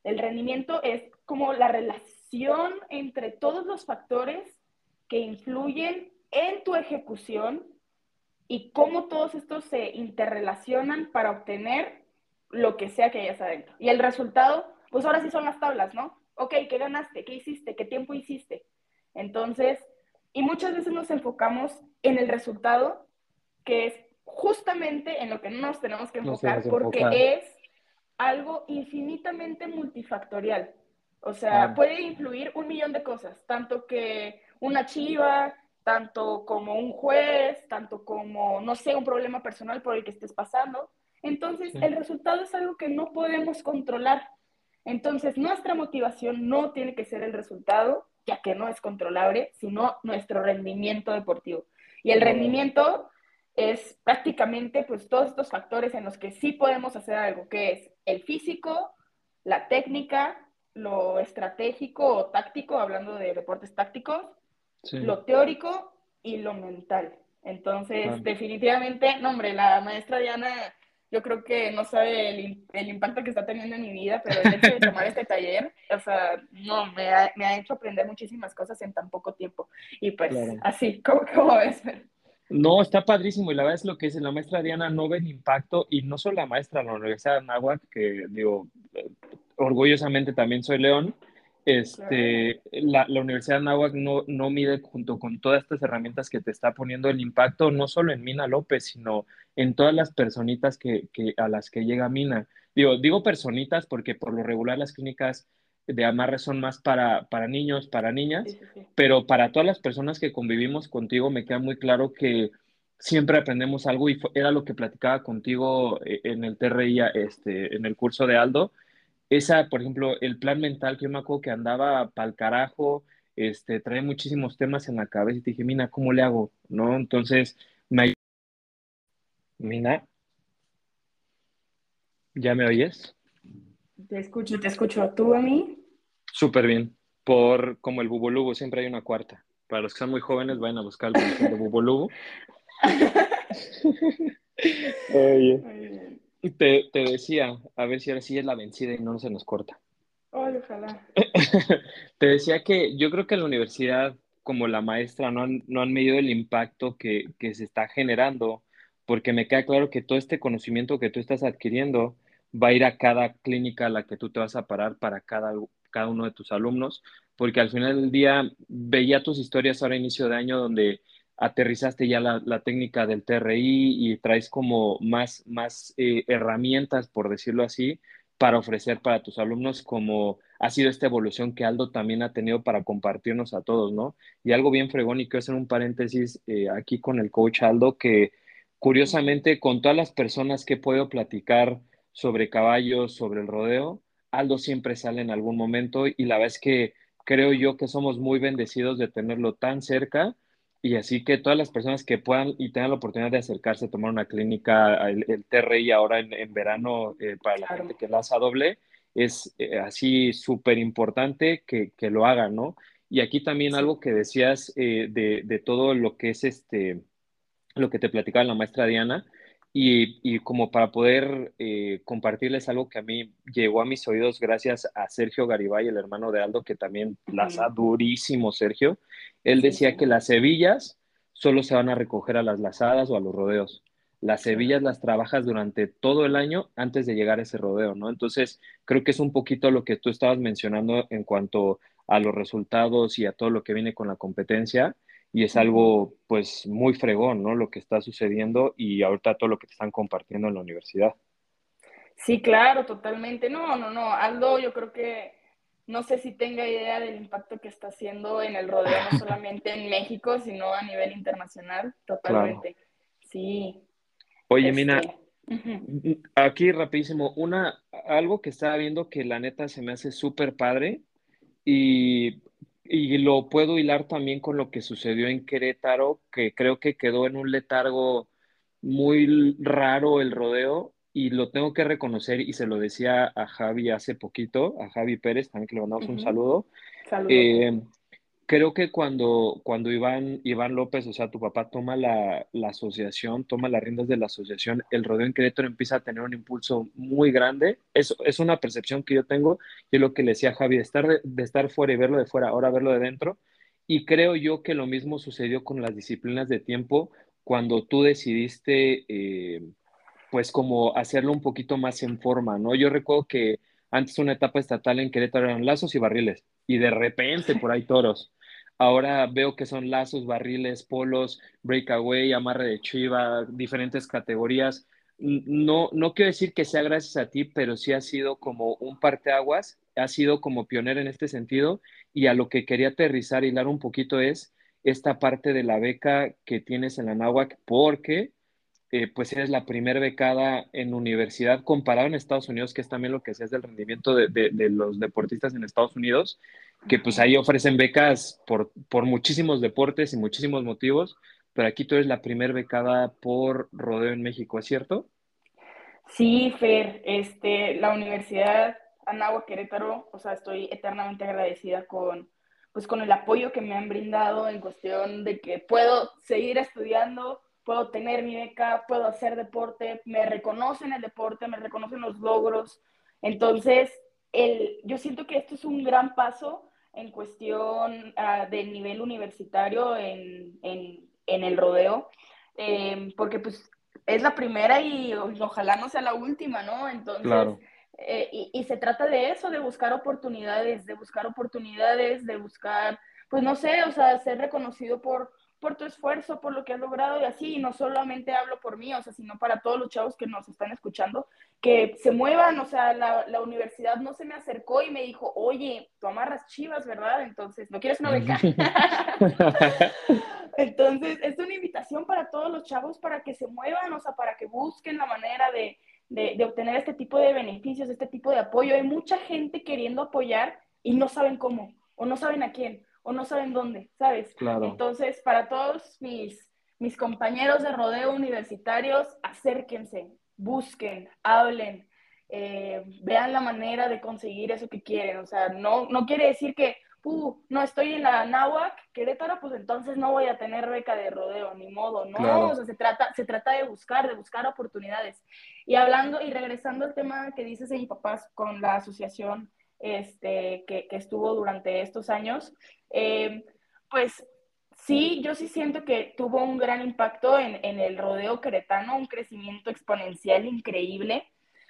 El rendimiento es como la relación entre todos los factores que influyen en tu ejecución y cómo todos estos se interrelacionan para obtener lo que sea que hayas adentro. Y el resultado, pues ahora sí son las tablas, ¿no? Ok, ¿qué ganaste? ¿Qué hiciste? ¿Qué tiempo hiciste? Entonces, y muchas veces nos enfocamos en el resultado, que es justamente en lo que nos tenemos que enfocar, porque es algo infinitamente multifactorial. O sea, puede influir un millón de cosas, tanto que una chiva, tanto como un juez, tanto como, no sé, un problema personal por el que estés pasando. Entonces, el resultado es algo que no podemos controlar. Entonces, nuestra motivación no tiene que ser el resultado, ya que no es controlable, sino nuestro rendimiento deportivo. Y el rendimiento es prácticamente pues todos estos factores en los que sí podemos hacer algo, que es el físico, la técnica, lo estratégico o táctico, hablando de deportes tácticos, lo teórico y lo mental. Entonces, definitivamente, no, hombre, la maestra Diana, yo creo que no sabe el, impacto que está teniendo en mi vida, pero el hecho de tomar este taller, o sea, no, me ha, me ha, hecho aprender muchísimas cosas en tan poco tiempo. Y pues, así, ¿cómo, ¿cómo, ves? No, está padrísimo y la verdad es lo que dice la maestra Diana, no ve el impacto y no solo la maestra de la Universidad de Anáhuac, que digo, orgullosamente también soy León, este, la, Universidad de Anáhuac no, no mide junto con todas estas herramientas que te está poniendo el impacto, no solo en Mina López, sino en todas las personitas que, a las que llega Mina. Digo, digo personitas porque por lo regular las clínicas de amarre son más para, para niños, para niñas, pero para todas las personas que convivimos contigo me queda muy claro que siempre aprendemos algo y era lo que platicaba contigo eh, en el TRI, este, en el curso de Aldo, esa, por ejemplo, el plan mental que yo me acuerdo que andaba pa'l carajo, este, trae muchísimos temas en la cabeza y te dije, Mina, ¿cómo le hago? ¿No? Entonces, me... Mina, ¿ya me oyes? Te escucho, te escucho. ¿Tú a mí? Súper bien. Por como el bubolubu, siempre hay una cuarta. Para los que son muy jóvenes, vayan a buscar el de bubolubu. Oye. Te, te decía, a ver si ahora sí es la vencida y no se nos corta. ojalá. te decía que yo creo que la universidad, como la maestra, no han, no han medido el impacto que, que se está generando, porque me queda claro que todo este conocimiento que tú estás adquiriendo va a ir a cada clínica a la que tú te vas a parar para cada, cada uno de tus alumnos, porque al final del día veía tus historias ahora inicio de año donde aterrizaste ya la, técnica del TRI y traes como más, más eh, herramientas, por decirlo así, para ofrecer para tus alumnos, como ha sido esta evolución que Aldo también ha tenido para compartirnos a todos, ¿no? Y algo bien fregón, y quiero hacer un paréntesis eh, aquí con el coach Aldo, que curiosamente con todas las personas que he podido platicar sobre caballos, sobre el rodeo, Aldo siempre sale en algún momento y la verdad es que creo yo que somos muy bendecidos de tenerlo tan cerca y así que todas las personas que puedan y tengan la oportunidad de acercarse a tomar una clínica, el, el TRI ahora en, verano eh, para la gente que laza doble, es eh, así súper importante que, que, lo hagan, ¿no? Y aquí también algo que decías eh, de, de, todo lo que es este, lo que te platicaba la maestra Diana, y, como para poder eh, compartirles algo que a mí llegó a mis oídos gracias a Sergio Garibay, el hermano de Aldo, que también las ha durísimo, Sergio. Él decía que las cebillas solo se van a recoger a las lazadas o a los rodeos. Las cebillas las trabajas durante todo el año antes de llegar a ese rodeo, ¿no? Entonces, creo que es un poquito lo que tú estabas mencionando en cuanto a los resultados y a todo lo que viene con la competencia y es algo pues muy fregón, ¿no? Lo que está sucediendo y ahorita todo lo que te están compartiendo en la universidad. Sí, claro, totalmente. No, no, no. Aldo, yo creo que no sé si tenga idea del impacto que está haciendo en el rodeo, no solamente en México, sino a nivel internacional, totalmente. Sí. Oye, Mina, este, aquí rapidísimo, una, algo que estaba viendo que la neta se me hace súper padre y y lo puedo hilar también con lo que sucedió en Querétaro, que creo que quedó en un letargo muy raro el rodeo y lo tengo que reconocer y se lo decía a Javi hace poquito, a Javi Pérez, también que le mandamos un saludo. Saludos. Eh, creo que cuando, cuando Iván, Iván López, o sea, tu papá toma la, asociación, toma las riendas de la asociación, el rodeo en Querétaro empieza a tener un impulso muy grande. Es, es una percepción que yo tengo, y lo que le decía a Javi, de estar, de, estar fuera y verlo de fuera, ahora verlo de dentro. Y creo yo que lo mismo sucedió con las disciplinas de tiempo cuando tú decidiste, eh, pues como hacerlo un poquito más en forma, ¿no? Yo recuerdo que antes una etapa estatal en Querétaro eran lazos y barriles, y de repente por ahí toros. Ahora veo que son lazos, barriles, polos, breakaway, amarre de chiva, diferentes categorías. No, no quiero decir que sea gracias a ti, pero sí ha sido como un parteaguas, ha sido como pionero en este sentido y a lo que quería aterrizar y dar un poquito es esta parte de la beca que tienes en la NAWAC porque eh, pues eres la primera becada en universidad comparado en Estados Unidos, que es también lo que es del rendimiento de, los deportistas en Estados Unidos, que pues ahí ofrecen becas por, por muchísimos deportes y muchísimos motivos, pero aquí tú eres la primera becada por rodeo en México, ¿es cierto? Sí, Fer, este, la universidad Nahua Querétaro, o sea, estoy eternamente agradecida con, pues, con el apoyo que me han brindado en cuestión de que puedo seguir estudiando, puedo tener mi beca, puedo hacer deporte, me reconocen el deporte, me reconocen los logros. Entonces, el, yo siento que esto es un gran paso en cuestión uh, del nivel universitario en, en, en el rodeo, eh, porque pues es la primera y ojalá no sea la última, ¿no? Entonces, eh, y, y, se trata de eso, de buscar oportunidades, de buscar oportunidades, de buscar, pues no sé, o sea, ser reconocido por, por tu esfuerzo, por lo que has logrado y así, y no solamente hablo por mí, o sea, sino para todos los chavos que nos están escuchando, que se muevan, o sea, la, la universidad no se me acercó y me dijo, oye, tú amarras chivas, ¿verdad? Entonces, ¿no quieres una beca? Entonces, es una invitación para todos los chavos para que se muevan, o sea, para que busquen la manera de, de, de obtener este tipo de beneficios, este tipo de apoyo. Hay mucha gente queriendo apoyar y no saben cómo, o no saben a quién o no saben dónde, ¿sabes? Claro. Entonces, para todos mis, mis compañeros de rodeo universitarios, acérquense, busquen, hablen, eh, vean la manera de conseguir eso que quieren. O sea, no, no quiere decir que, uh, no estoy en la náhuac, Querétaro, pues entonces no voy a tener beca de rodeo, ni modo, no. Claro. O sea, se trata, se trata de buscar, de buscar oportunidades. Y hablando y regresando al tema que dices de mi papás con la asociación este, que, que estuvo durante estos años, eh, pues sí, yo sí siento que tuvo un gran impacto en, en, el rodeo queretano, un crecimiento exponencial increíble,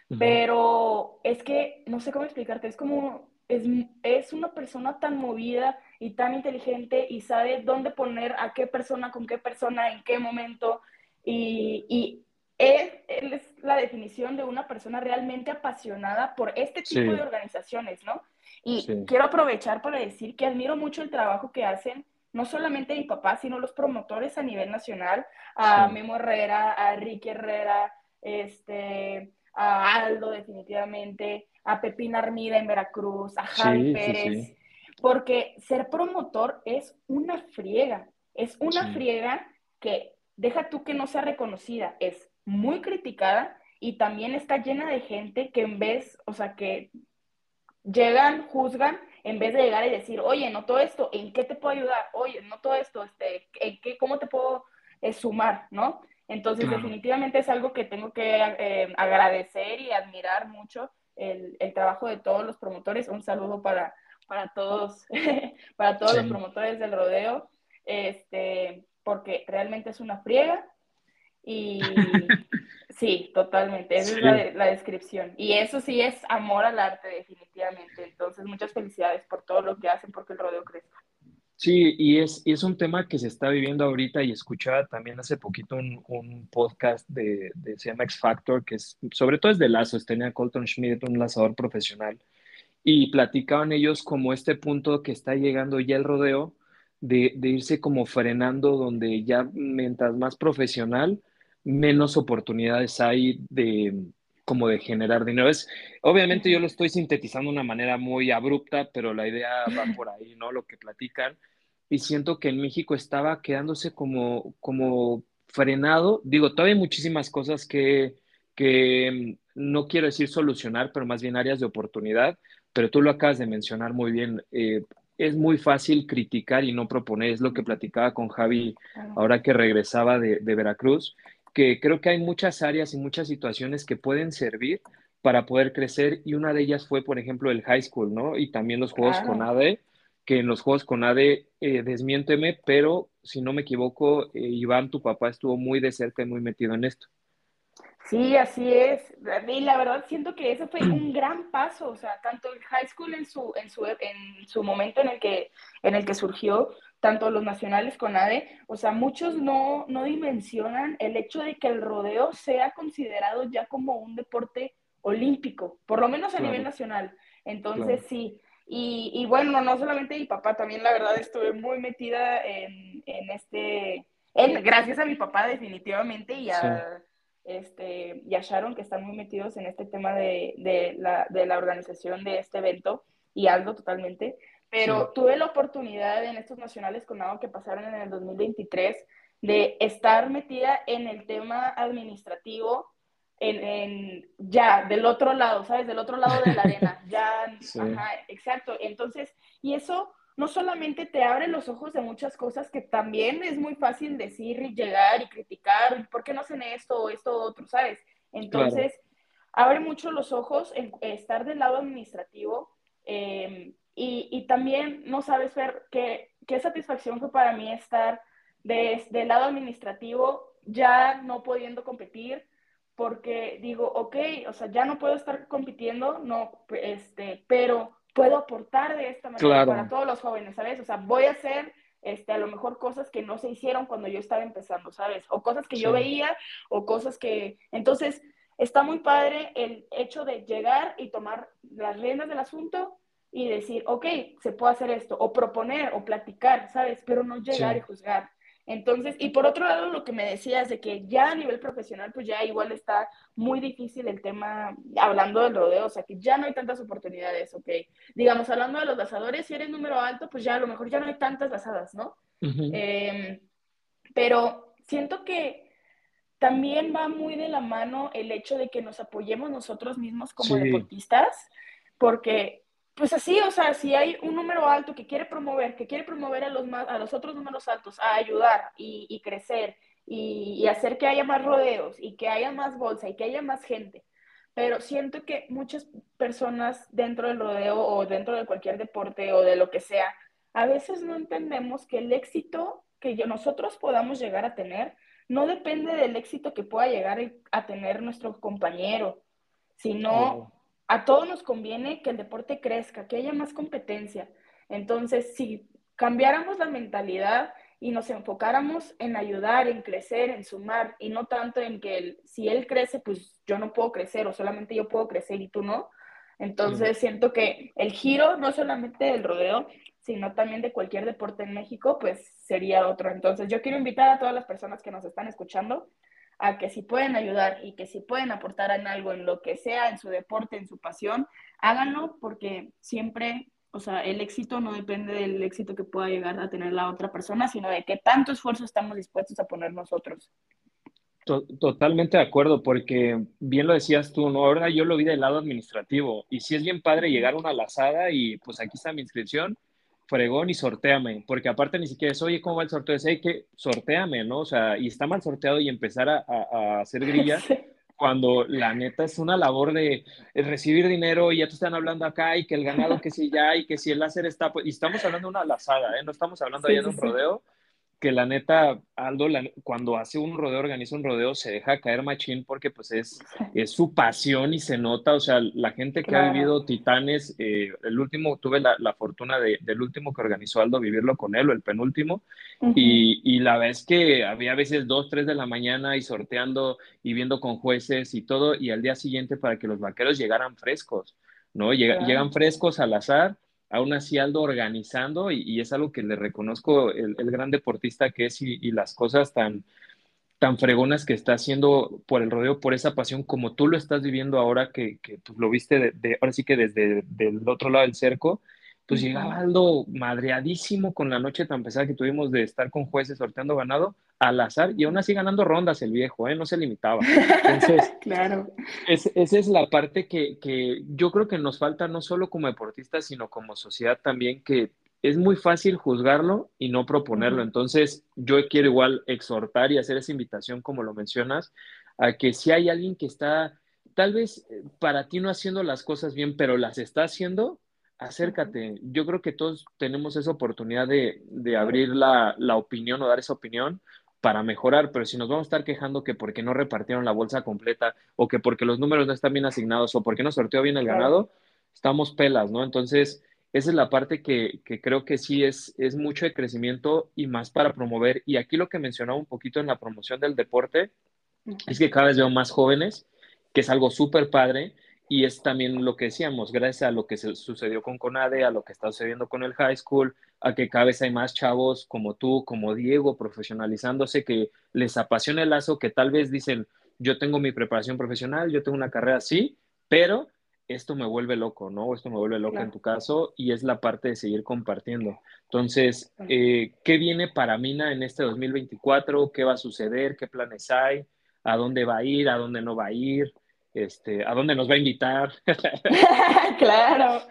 uh -huh. pero es que no sé cómo explicarte, es como, es, es una persona tan movida y tan inteligente y sabe dónde poner a qué persona, con qué persona, en qué momento, y, y él, es la definición de una persona realmente apasionada por este tipo sí. de organizaciones, ¿no? Y sí. quiero aprovechar para decir que admiro mucho el trabajo que hacen, no solamente mi papá, sino los promotores a nivel nacional, a sí. Memo Herrera, a Ricky Herrera, este, a Aldo definitivamente, a Pepín Armida en Veracruz, a Javi Pérez, porque ser promotor es una friega, es una friega que deja tú que no sea reconocida, es muy criticada y también está llena de gente que en vez, o sea, que llegan, juzgan, en vez de llegar y decir, oye, noto esto, ¿en qué te puedo ayudar? Oye, noto esto, este, ¿en qué, ¿cómo te puedo eh, sumar? ¿no? Entonces, claro. definitivamente es algo que tengo que eh, agradecer y admirar mucho el, el, trabajo de todos los promotores. Un saludo para, para todos, para todos sí. los promotores del rodeo, este, porque realmente es una friega, y sí, totalmente, esa sí. es la, la, descripción. Y eso sí es amor al arte, definitivamente. Entonces, muchas felicidades por todo lo que hacen porque el rodeo crezca. Sí, y es, y es un tema que se está viviendo ahorita y escuchaba también hace poquito un, un podcast de, de, se llama X Factor, que es, sobre todo es de lazos, tenía Colton Schmidt, un lazador profesional, y platicaban ellos como este punto que está llegando ya el rodeo, de, de irse como frenando, donde ya mientras más profesional, menos oportunidades hay de como de generar dinero. Es, obviamente yo lo estoy sintetizando de una manera muy abrupta, pero la idea va por ahí, ¿no? Lo que platican. Y siento que en México estaba quedándose como, como frenado. Digo, todavía hay muchísimas cosas que, que no quiero decir solucionar, pero más bien áreas de oportunidad. Pero tú lo acabas de mencionar muy bien. Eh, es muy fácil criticar y no proponer. Es lo que platicaba con Javi ahora que regresaba de, de Veracruz que creo que hay muchas áreas y muchas situaciones que pueden servir para poder crecer y una de ellas fue, por ejemplo, el high school, ¿no? Y también los juegos claro. con ADE, que en los juegos con ADE, eh, desmiénteme, pero si no me equivoco, eh, Iván, tu papá estuvo muy de cerca y muy metido en esto. Sí, así es. Y la verdad siento que eso fue un gran paso, o sea, tanto el high school en su, en su, en su momento en el que, en el que surgió, tanto los nacionales con ADE, o sea, muchos no, no dimensionan el hecho de que el rodeo sea considerado ya como un deporte olímpico, por lo menos a claro. nivel nacional. Entonces, claro. sí. Y, y, bueno, no solamente mi papá, también la verdad estuve muy metida en, en este, en, gracias a mi papá definitivamente y a, sí. Este, y a Sharon que están muy metidos en este tema de, de, la, de la organización de este evento y Aldo totalmente. Pero sí. tuve la oportunidad en estos nacionales con agua que pasaron en el 2023 de estar metida en el tema administrativo en, ya, del otro lado, ¿sabes? Del otro lado de la arena, ya, ajá, exacto. Entonces, y eso no solamente te abre los ojos de muchas cosas que también es muy fácil decir y llegar y criticar, ¿por qué no hacen esto o esto o otro, ¿sabes? Entonces, abre mucho los ojos en estar del lado administrativo em, y, también no sabes ver qué, qué satisfacción fue para mí estar del lado administrativo ya no pudiendo competir, porque digo, ok, o sea, ya no puedo estar compitiendo, no, este, pero puedo aportar de esta manera para todos los jóvenes, ¿sabes? O sea, voy a hacer este, a lo mejor cosas que no se hicieron cuando yo estaba empezando, ¿sabes? O cosas que yo veía, o cosas que... Entonces, está muy padre el hecho de llegar y tomar las riendas del asunto y decir, ok, se puede hacer esto, o proponer, o platicar, ¿sabes? Pero no llegar y juzgar. Entonces, y por otro lado, lo que me decías de que ya a nivel profesional, pues ya igual está muy difícil el tema, hablando del rodeo, o sea, que ya no hay tantas oportunidades, ok. Digamos, hablando de los lazadores, si eres número alto, pues ya a lo mejor ya no hay tantas lazadas, ¿no? Em, pero siento que también va muy de la mano el hecho de que nos apoyemos nosotros mismos como deportistas, porque pues así, o sea, si hay un número alto que quiere promover, que quiere promover a los, más, a los otros números altos a ayudar y, crecer y, hacer que haya más rodeos y que haya más bolsa y que haya más gente. Pero siento que muchas personas dentro del rodeo o dentro de cualquier deporte o de lo que sea, a veces no entendemos que el éxito que nosotros podamos llegar a tener no depende del éxito que pueda llegar a tener nuestro compañero, sino a todos nos conviene que el deporte crezca, que haya más competencia. Entonces, si cambiáramos la mentalidad y nos enfocáramos en ayudar, en crecer, en sumar, y no tanto en que si él crece, pues yo no puedo crecer o solamente yo puedo crecer y tú no. Entonces, siento que el giro, no solamente del rodeo, sino también de cualquier deporte en México, pues sería otro. Entonces, yo quiero invitar a todas las personas que nos están escuchando a que si pueden ayudar y que si pueden aportar en algo, en lo que sea, en su deporte, en su pasión, háganlo porque siempre, o sea, el éxito no depende del éxito que pueda llegar a tener la otra persona, sino de qué tanto esfuerzo estamos dispuestos a poner nosotros. Totalmente de acuerdo, porque bien lo decías tú, ¿no? Ahora yo lo vi del lado administrativo y si es bien padre llegar a una lazada y pues aquí está mi inscripción, fregón y sorteame, porque aparte ni siquiera es, oye, ¿cómo va el sorteo? Es, que sorteame, ¿no? O sea, y está mal sorteado y empezar a, hacer grilla cuando la neta es una labor de recibir dinero y ya te están hablando acá y que el ganado que si ya y que si el láser está, pues, y estamos hablando de una lazada, ¿eh? No estamos hablando allá de un rodeo que la neta, Aldo, cuando hace un rodeo, organiza un rodeo, se deja caer machín porque pues es, es su pasión y se nota, o sea, la gente que ha vivido Titanes, eh, el último, tuve la, la fortuna de, del último que organizó Aldo, vivirlo con él, o el penúltimo, y, y, la es que había veces dos, tres de la mañana y sorteando y viendo con jueces y todo, y al día siguiente para que los vaqueros llegaran frescos, ¿no? Llegan frescos al azar aún así Aldo organizando y, es algo que le reconozco el, gran deportista que es y, las cosas tan, tan fregonas que está haciendo por el rodeo, por esa pasión como tú lo estás viviendo ahora que, que pues, lo viste de, ahora sí que desde el otro lado del cerco pues llegaba Aldo madreadísimo con la noche tan pesada que tuvimos de estar con jueces sorteando ganado al azar y aún así ganando rondas el viejo, ¿eh? no se limitaba. Entonces, claro. esa es la parte que, que, yo creo que nos falta no solo como deportistas, sino como sociedad también, que es muy fácil juzgarlo y no proponerlo. Entonces, yo quiero igual exhortar y hacer esa invitación, como lo mencionas, a que si hay alguien que está, tal vez eh, para ti no haciendo las cosas bien, pero las está haciendo, acércate. Yo creo que todos tenemos esa oportunidad de, abrir la, opinión o dar esa opinión para mejorar, pero si nos vamos a estar quejando que porque no repartieron la bolsa completa o que porque los números no están bien asignados o porque no sorteó bien el ganado, estamos pelas, ¿no? Entonces, esa es la parte que, creo que sí es, es mucho de crecimiento y más para promover. Y aquí lo que mencionaba un poquito en la promoción del deporte es que cada vez veo más jóvenes, que es algo súper padre, y es también lo que decíamos, gracias a lo que se sucedió con CONADE, a lo que está sucediendo con el high school, a que cada vez hay más chavos como tú, como Diego, profesionalizándose, que les apasiona el lazo, que tal vez dicen, yo tengo mi preparación profesional, yo tengo una carrera así, pero esto me vuelve loco, ¿no? Esto me vuelve loco en tu caso y es la parte de seguir compartiendo. Entonces, eh, ¿qué viene para Mina en este 2024? ¿Qué va a suceder? ¿Qué planes hay? a dónde va a ir, a dónde no va a ir, este, a dónde nos va a invitar. claro.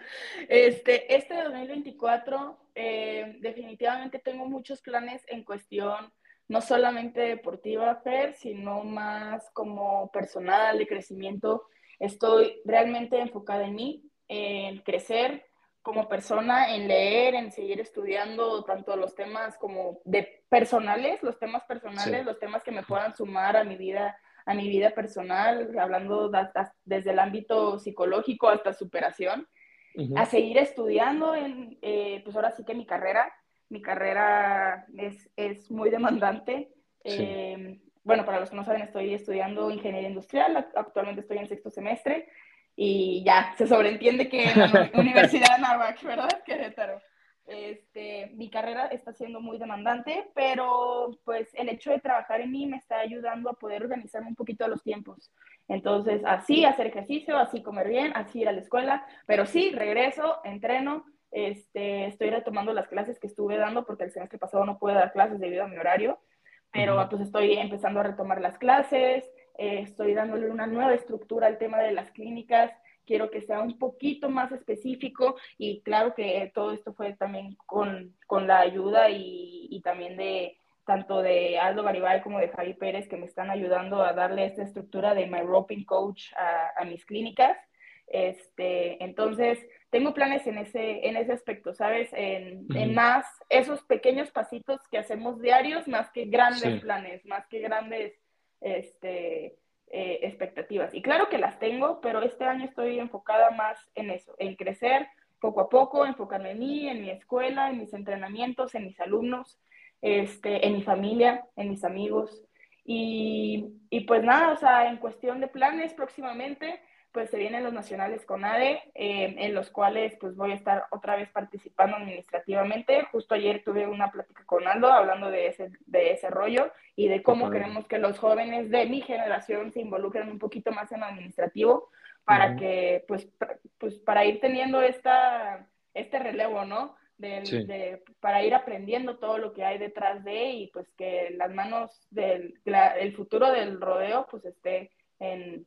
Este, este 2024 eh, definitivamente tengo muchos planes en cuestión, no solamente deportiva, Fer, sino más como personal, de crecimiento. Estoy realmente enfocada en mí, en crecer como persona, en leer, en seguir estudiando tanto los temas como de personales, los temas personales, los temas que me puedan sumar a mi vida a mi vida personal, hablando desde el ámbito psicológico hasta superación, a seguir estudiando en, eh, pues ahora sí que mi carrera, mi carrera es, es muy demandante. Eh, bueno, para los que no saben, estoy estudiando ingeniería industrial, actualmente estoy en sexto semestre y ya, se sobreentiende que en la Universidad de Anáhuac, ¿verdad? Querétaro. Este, mi carrera está siendo muy demandante, pero pues el hecho de trabajar en mí me está ayudando a poder organizarme un poquito a los tiempos. Entonces, así hacer ejercicio, así comer bien, así ir a la escuela, pero sí, regreso, entreno, este, estoy retomando las clases que estuve dando porque el semestre pasado no pude dar clases debido a mi horario, pero pues estoy empezando a retomar las clases, eh, estoy dándole una nueva estructura al tema de las clínicas, quiero que sea un poquito más específico y claro que todo esto fue también con, con la ayuda y, y, también de tanto de Aldo Garibay como de Javi Pérez que me están ayudando a darle esta estructura de My Roping Coach a, a mis clínicas. Este, entonces, tengo planes en ese, en ese aspecto, ¿sabes? En, en más esos pequeños pasitos que hacemos diarios, más que grandes planes, más que grandes este, eh, expectativas. Y claro que las tengo, pero este año estoy enfocada más en eso, en crecer poco a poco, enfocarme en mí, en mi escuela, en mis entrenamientos, en mis alumnos, este, en mi familia, en mis amigos. Y, y pues nada, o sea, en cuestión de planes próximamente, pues se vienen los nacionales con ADE, eh, en los cuales pues voy a estar otra vez participando administrativamente. Justo ayer tuve una plática con Aldo hablando de ese, de ese rollo y de cómo queremos que los jóvenes de mi generación se involucren un poquito más en lo administrativo para que, pues, pues, para ir teniendo esta, este relevo, ¿no? De, para ir aprendiendo todo lo que hay detrás de y pues que las manos del el futuro del rodeo pues esté en,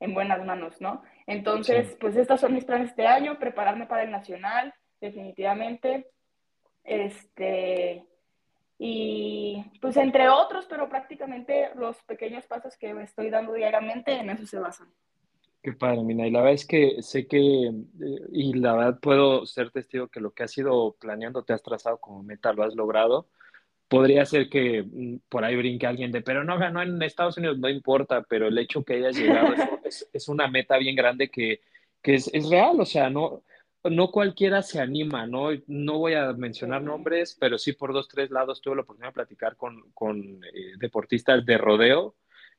en buenas manos, ¿no? Entonces, pues estos son mis planes este año, prepararme para el nacional, definitivamente. Este, y pues entre otros, pero prácticamente los pequeños pasos que me estoy dando diariamente en eso se basan. Qué padre, Mina. Y la verdad es que sé que, eh, y la verdad puedo ser testigo que lo que has ido planeando, te has trazado como meta, lo has logrado podría ser que mm, por ahí brinque alguien de, pero no ganó en Estados Unidos, no importa, pero el hecho que hayas llegado es, es, una meta bien grande que, que es, es, real, o sea, no, no cualquiera se anima, ¿no? No voy a mencionar nombres, pero sí por dos, tres lados tuve la oportunidad de platicar con, con eh, deportistas de rodeo.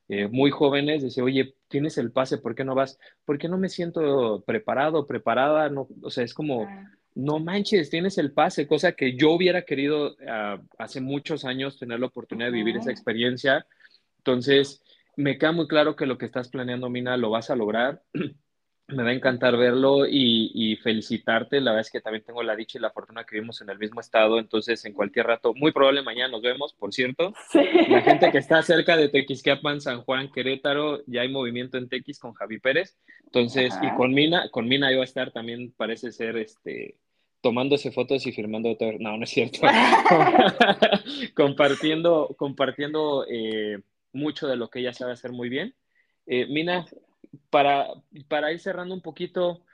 Eh, muy jóvenes, dice, oye, tienes el pase, ¿por qué no vas? ¿Por qué no me siento preparado, preparada? No, o sea, es como, no manches, tienes el pase, cosa que yo hubiera querido uh, hace muchos años tener la oportunidad de vivir esa experiencia. Entonces, me queda muy claro que lo que estás planeando, Mina, lo vas a lograr. me va a encantar verlo y, y, felicitarte. La verdad es que también tengo la dicha y la fortuna que vivimos en el mismo estado, entonces en cualquier rato, muy probable mañana nos vemos, por cierto. Sí. La gente que está cerca de Tequisquiapan, San Juan, Querétaro, ya hay movimiento en Tequis con Javi Pérez. Entonces, Ajá. y con Mina, con Mina iba a estar también, parece ser, este, tomándose fotos y firmando no no es cierto compartiendo compartiendo eh, mucho de lo que ella sabe hacer muy bien eh, Mina para para ir cerrando un poquito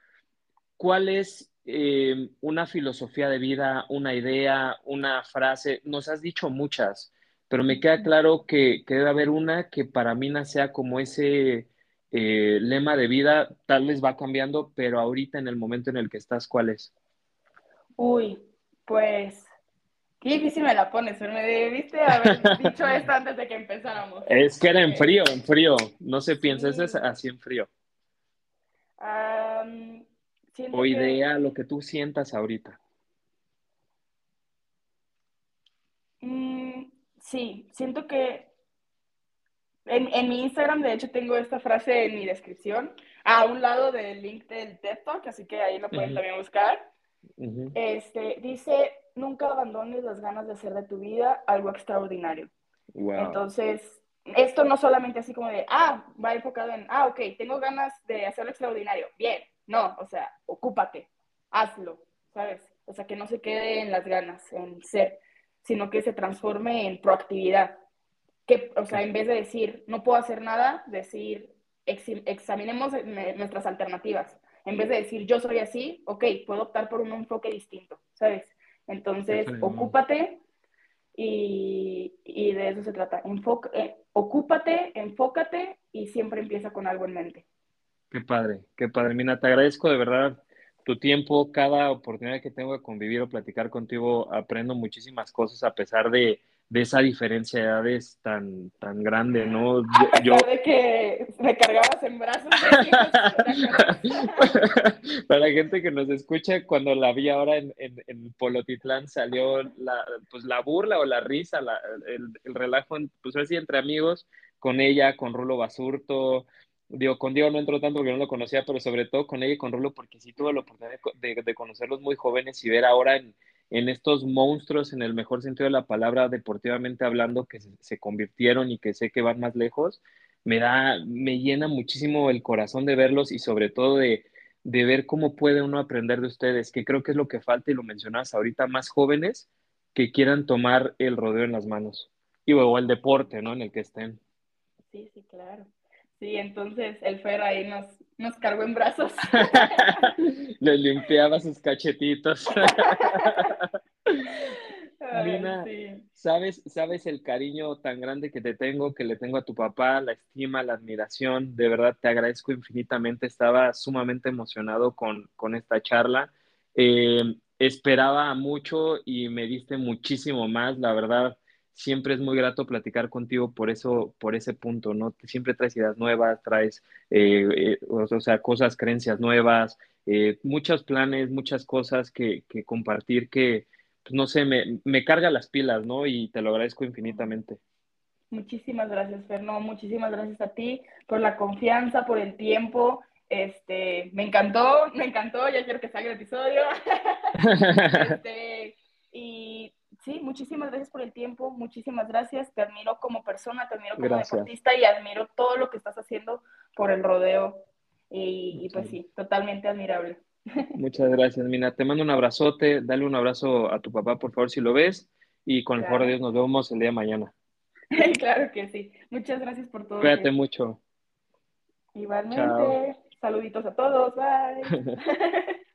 cuál es eh, una filosofía de vida una idea una frase nos has dicho muchas pero me queda claro que, que debe haber una que para Mina sea como ese eh, lema de vida tal vez va cambiando pero ahorita en el momento en el que estás cuál es Uy, pues qué difícil me la pones, me debiste haber dicho esto antes de que empezáramos. Es que era en frío, en frío, no se piensa, sí. es así en frío. Um, o idea, que... lo que tú sientas ahorita. Mm, sí, siento que en, en, mi Instagram, de hecho, tengo esta frase en mi descripción, a un lado del link del TED Talk, así que ahí lo pueden uh -huh. también buscar. Uh -huh. este, dice, nunca abandones las ganas de hacer de tu vida algo extraordinario. Wow. Entonces, esto no solamente así como de, ah, va enfocado en, ah, ok, tengo ganas de hacerlo extraordinario. Bien, no, o sea, ocúpate, hazlo, ¿sabes? O sea, que no se quede en las ganas, en ser, sino que se transforme en proactividad. Que, o sea, en vez de decir, no puedo hacer nada, decir, examinemos nuestras alternativas. En vez de decir, yo soy así, ok, puedo optar por un enfoque distinto, ¿sabes? Entonces, ocúpate y, de eso se trata. Eh, ocúpate, enfócate y siempre empieza con algo en mente. Qué padre, qué padre. Mina, te agradezco de verdad tu tiempo, cada oportunidad que tengo de convivir o platicar contigo, aprendo muchísimas cosas a pesar de, de esa diferencia de edades tan, tan grande, ¿no? Yo, de que me cargabas en brazos. Para la gente que nos escucha, cuando la vi ahora en, en, Polotitlán salió la, pues la burla o la risa, la, el, el, relajo, pues así entre amigos, con ella, con Rulo Basurto, digo, con Diego no entró tanto porque no lo conocía, pero sobre todo con ella y con Rulo porque sí tuve la oportunidad de, de conocerlos muy jóvenes y ver ahora en en estos monstruos, en el mejor sentido de la palabra, deportivamente hablando, que se, convirtieron y que sé que van más lejos, me da, me llena muchísimo el corazón de verlos y sobre todo de, de ver cómo puede uno aprender de ustedes, que creo que es lo que falta y lo mencionas ahorita, más jóvenes que quieran tomar el rodeo en las manos. Y luego el deporte, ¿no? En el que estén. Sí, sí, claro. Sí, entonces el Fer ahí nos, nos cargó en brazos. Le limpiaba sus cachetitos. ¿sabes, sabes el cariño tan grande que te tengo, que le tengo a tu papá, la estima, la admiración. De verdad te agradezco infinitamente. Estaba sumamente emocionado con, con esta charla. Eh, esperaba mucho y me diste muchísimo más. La verdad, siempre es muy grato platicar contigo por eso, por ese punto, ¿no? Siempre traes ideas nuevas, traes, eh, eh, o sea, cosas, creencias nuevas, eh, muchos planes, muchas cosas que, que compartir que, pues, no sé, me, me, carga las pilas, ¿no? Y te lo agradezco infinitamente. Muchísimas gracias, Fernando. Muchísimas gracias a ti por la confianza, por el tiempo. Este, me encantó, me encantó, ya quiero que salga el episodio. este, y sí, muchísimas gracias por el tiempo, muchísimas gracias. Te admiro como persona, te admiro como deportista y admiro todo lo que estás haciendo por el rodeo. Y, pues sí, totalmente admirable. Muchas gracias, Mina. Te mando un abrazote, dale un abrazo a tu papá, por favor, si lo ves. Y con el favor de Dios nos vemos el día de mañana. claro que sí. Muchas gracias por todo. Cuídate mucho. Igualmente. Saluditos a todos. Bye.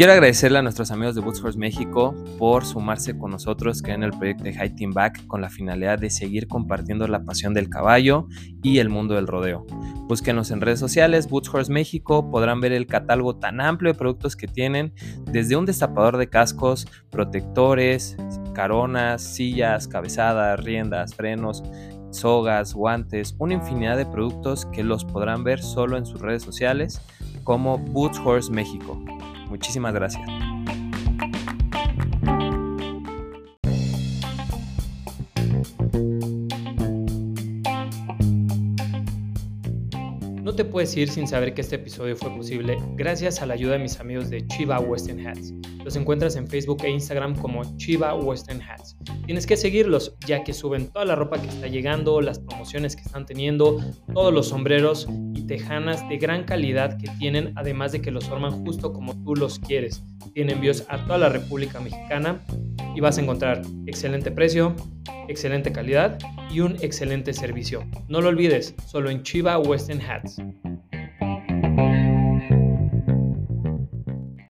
Quiero agradecerle a nuestros amigos de Boots México por sumarse con nosotros que en el proyecto de Team Back con la finalidad de seguir compartiendo la pasión del caballo y el mundo del rodeo. Búsquenos en redes sociales, Boots México, podrán ver el catálogo tan amplio de productos que tienen, desde un destapador de cascos, protectores, caronas, sillas, cabezadas, riendas, frenos, sogas, guantes, una infinidad de productos que los podrán ver solo en sus redes sociales como Boots Horse México. Muchísimas gracias. Te puedes ir sin saber que este episodio fue posible gracias a la ayuda de mis amigos de Chiva Western Hats. Los encuentras en Facebook e Instagram como Chiva Western Hats. Tienes que seguirlos ya que suben toda la ropa que está llegando, las promociones que están teniendo, todos los sombreros y tejanas de gran calidad que tienen, además de que los forman justo como tú los quieres. Tienen envíos a toda la República Mexicana y vas a encontrar excelente precio, excelente calidad y un excelente servicio. No lo olvides, solo en Chiva Western Hats.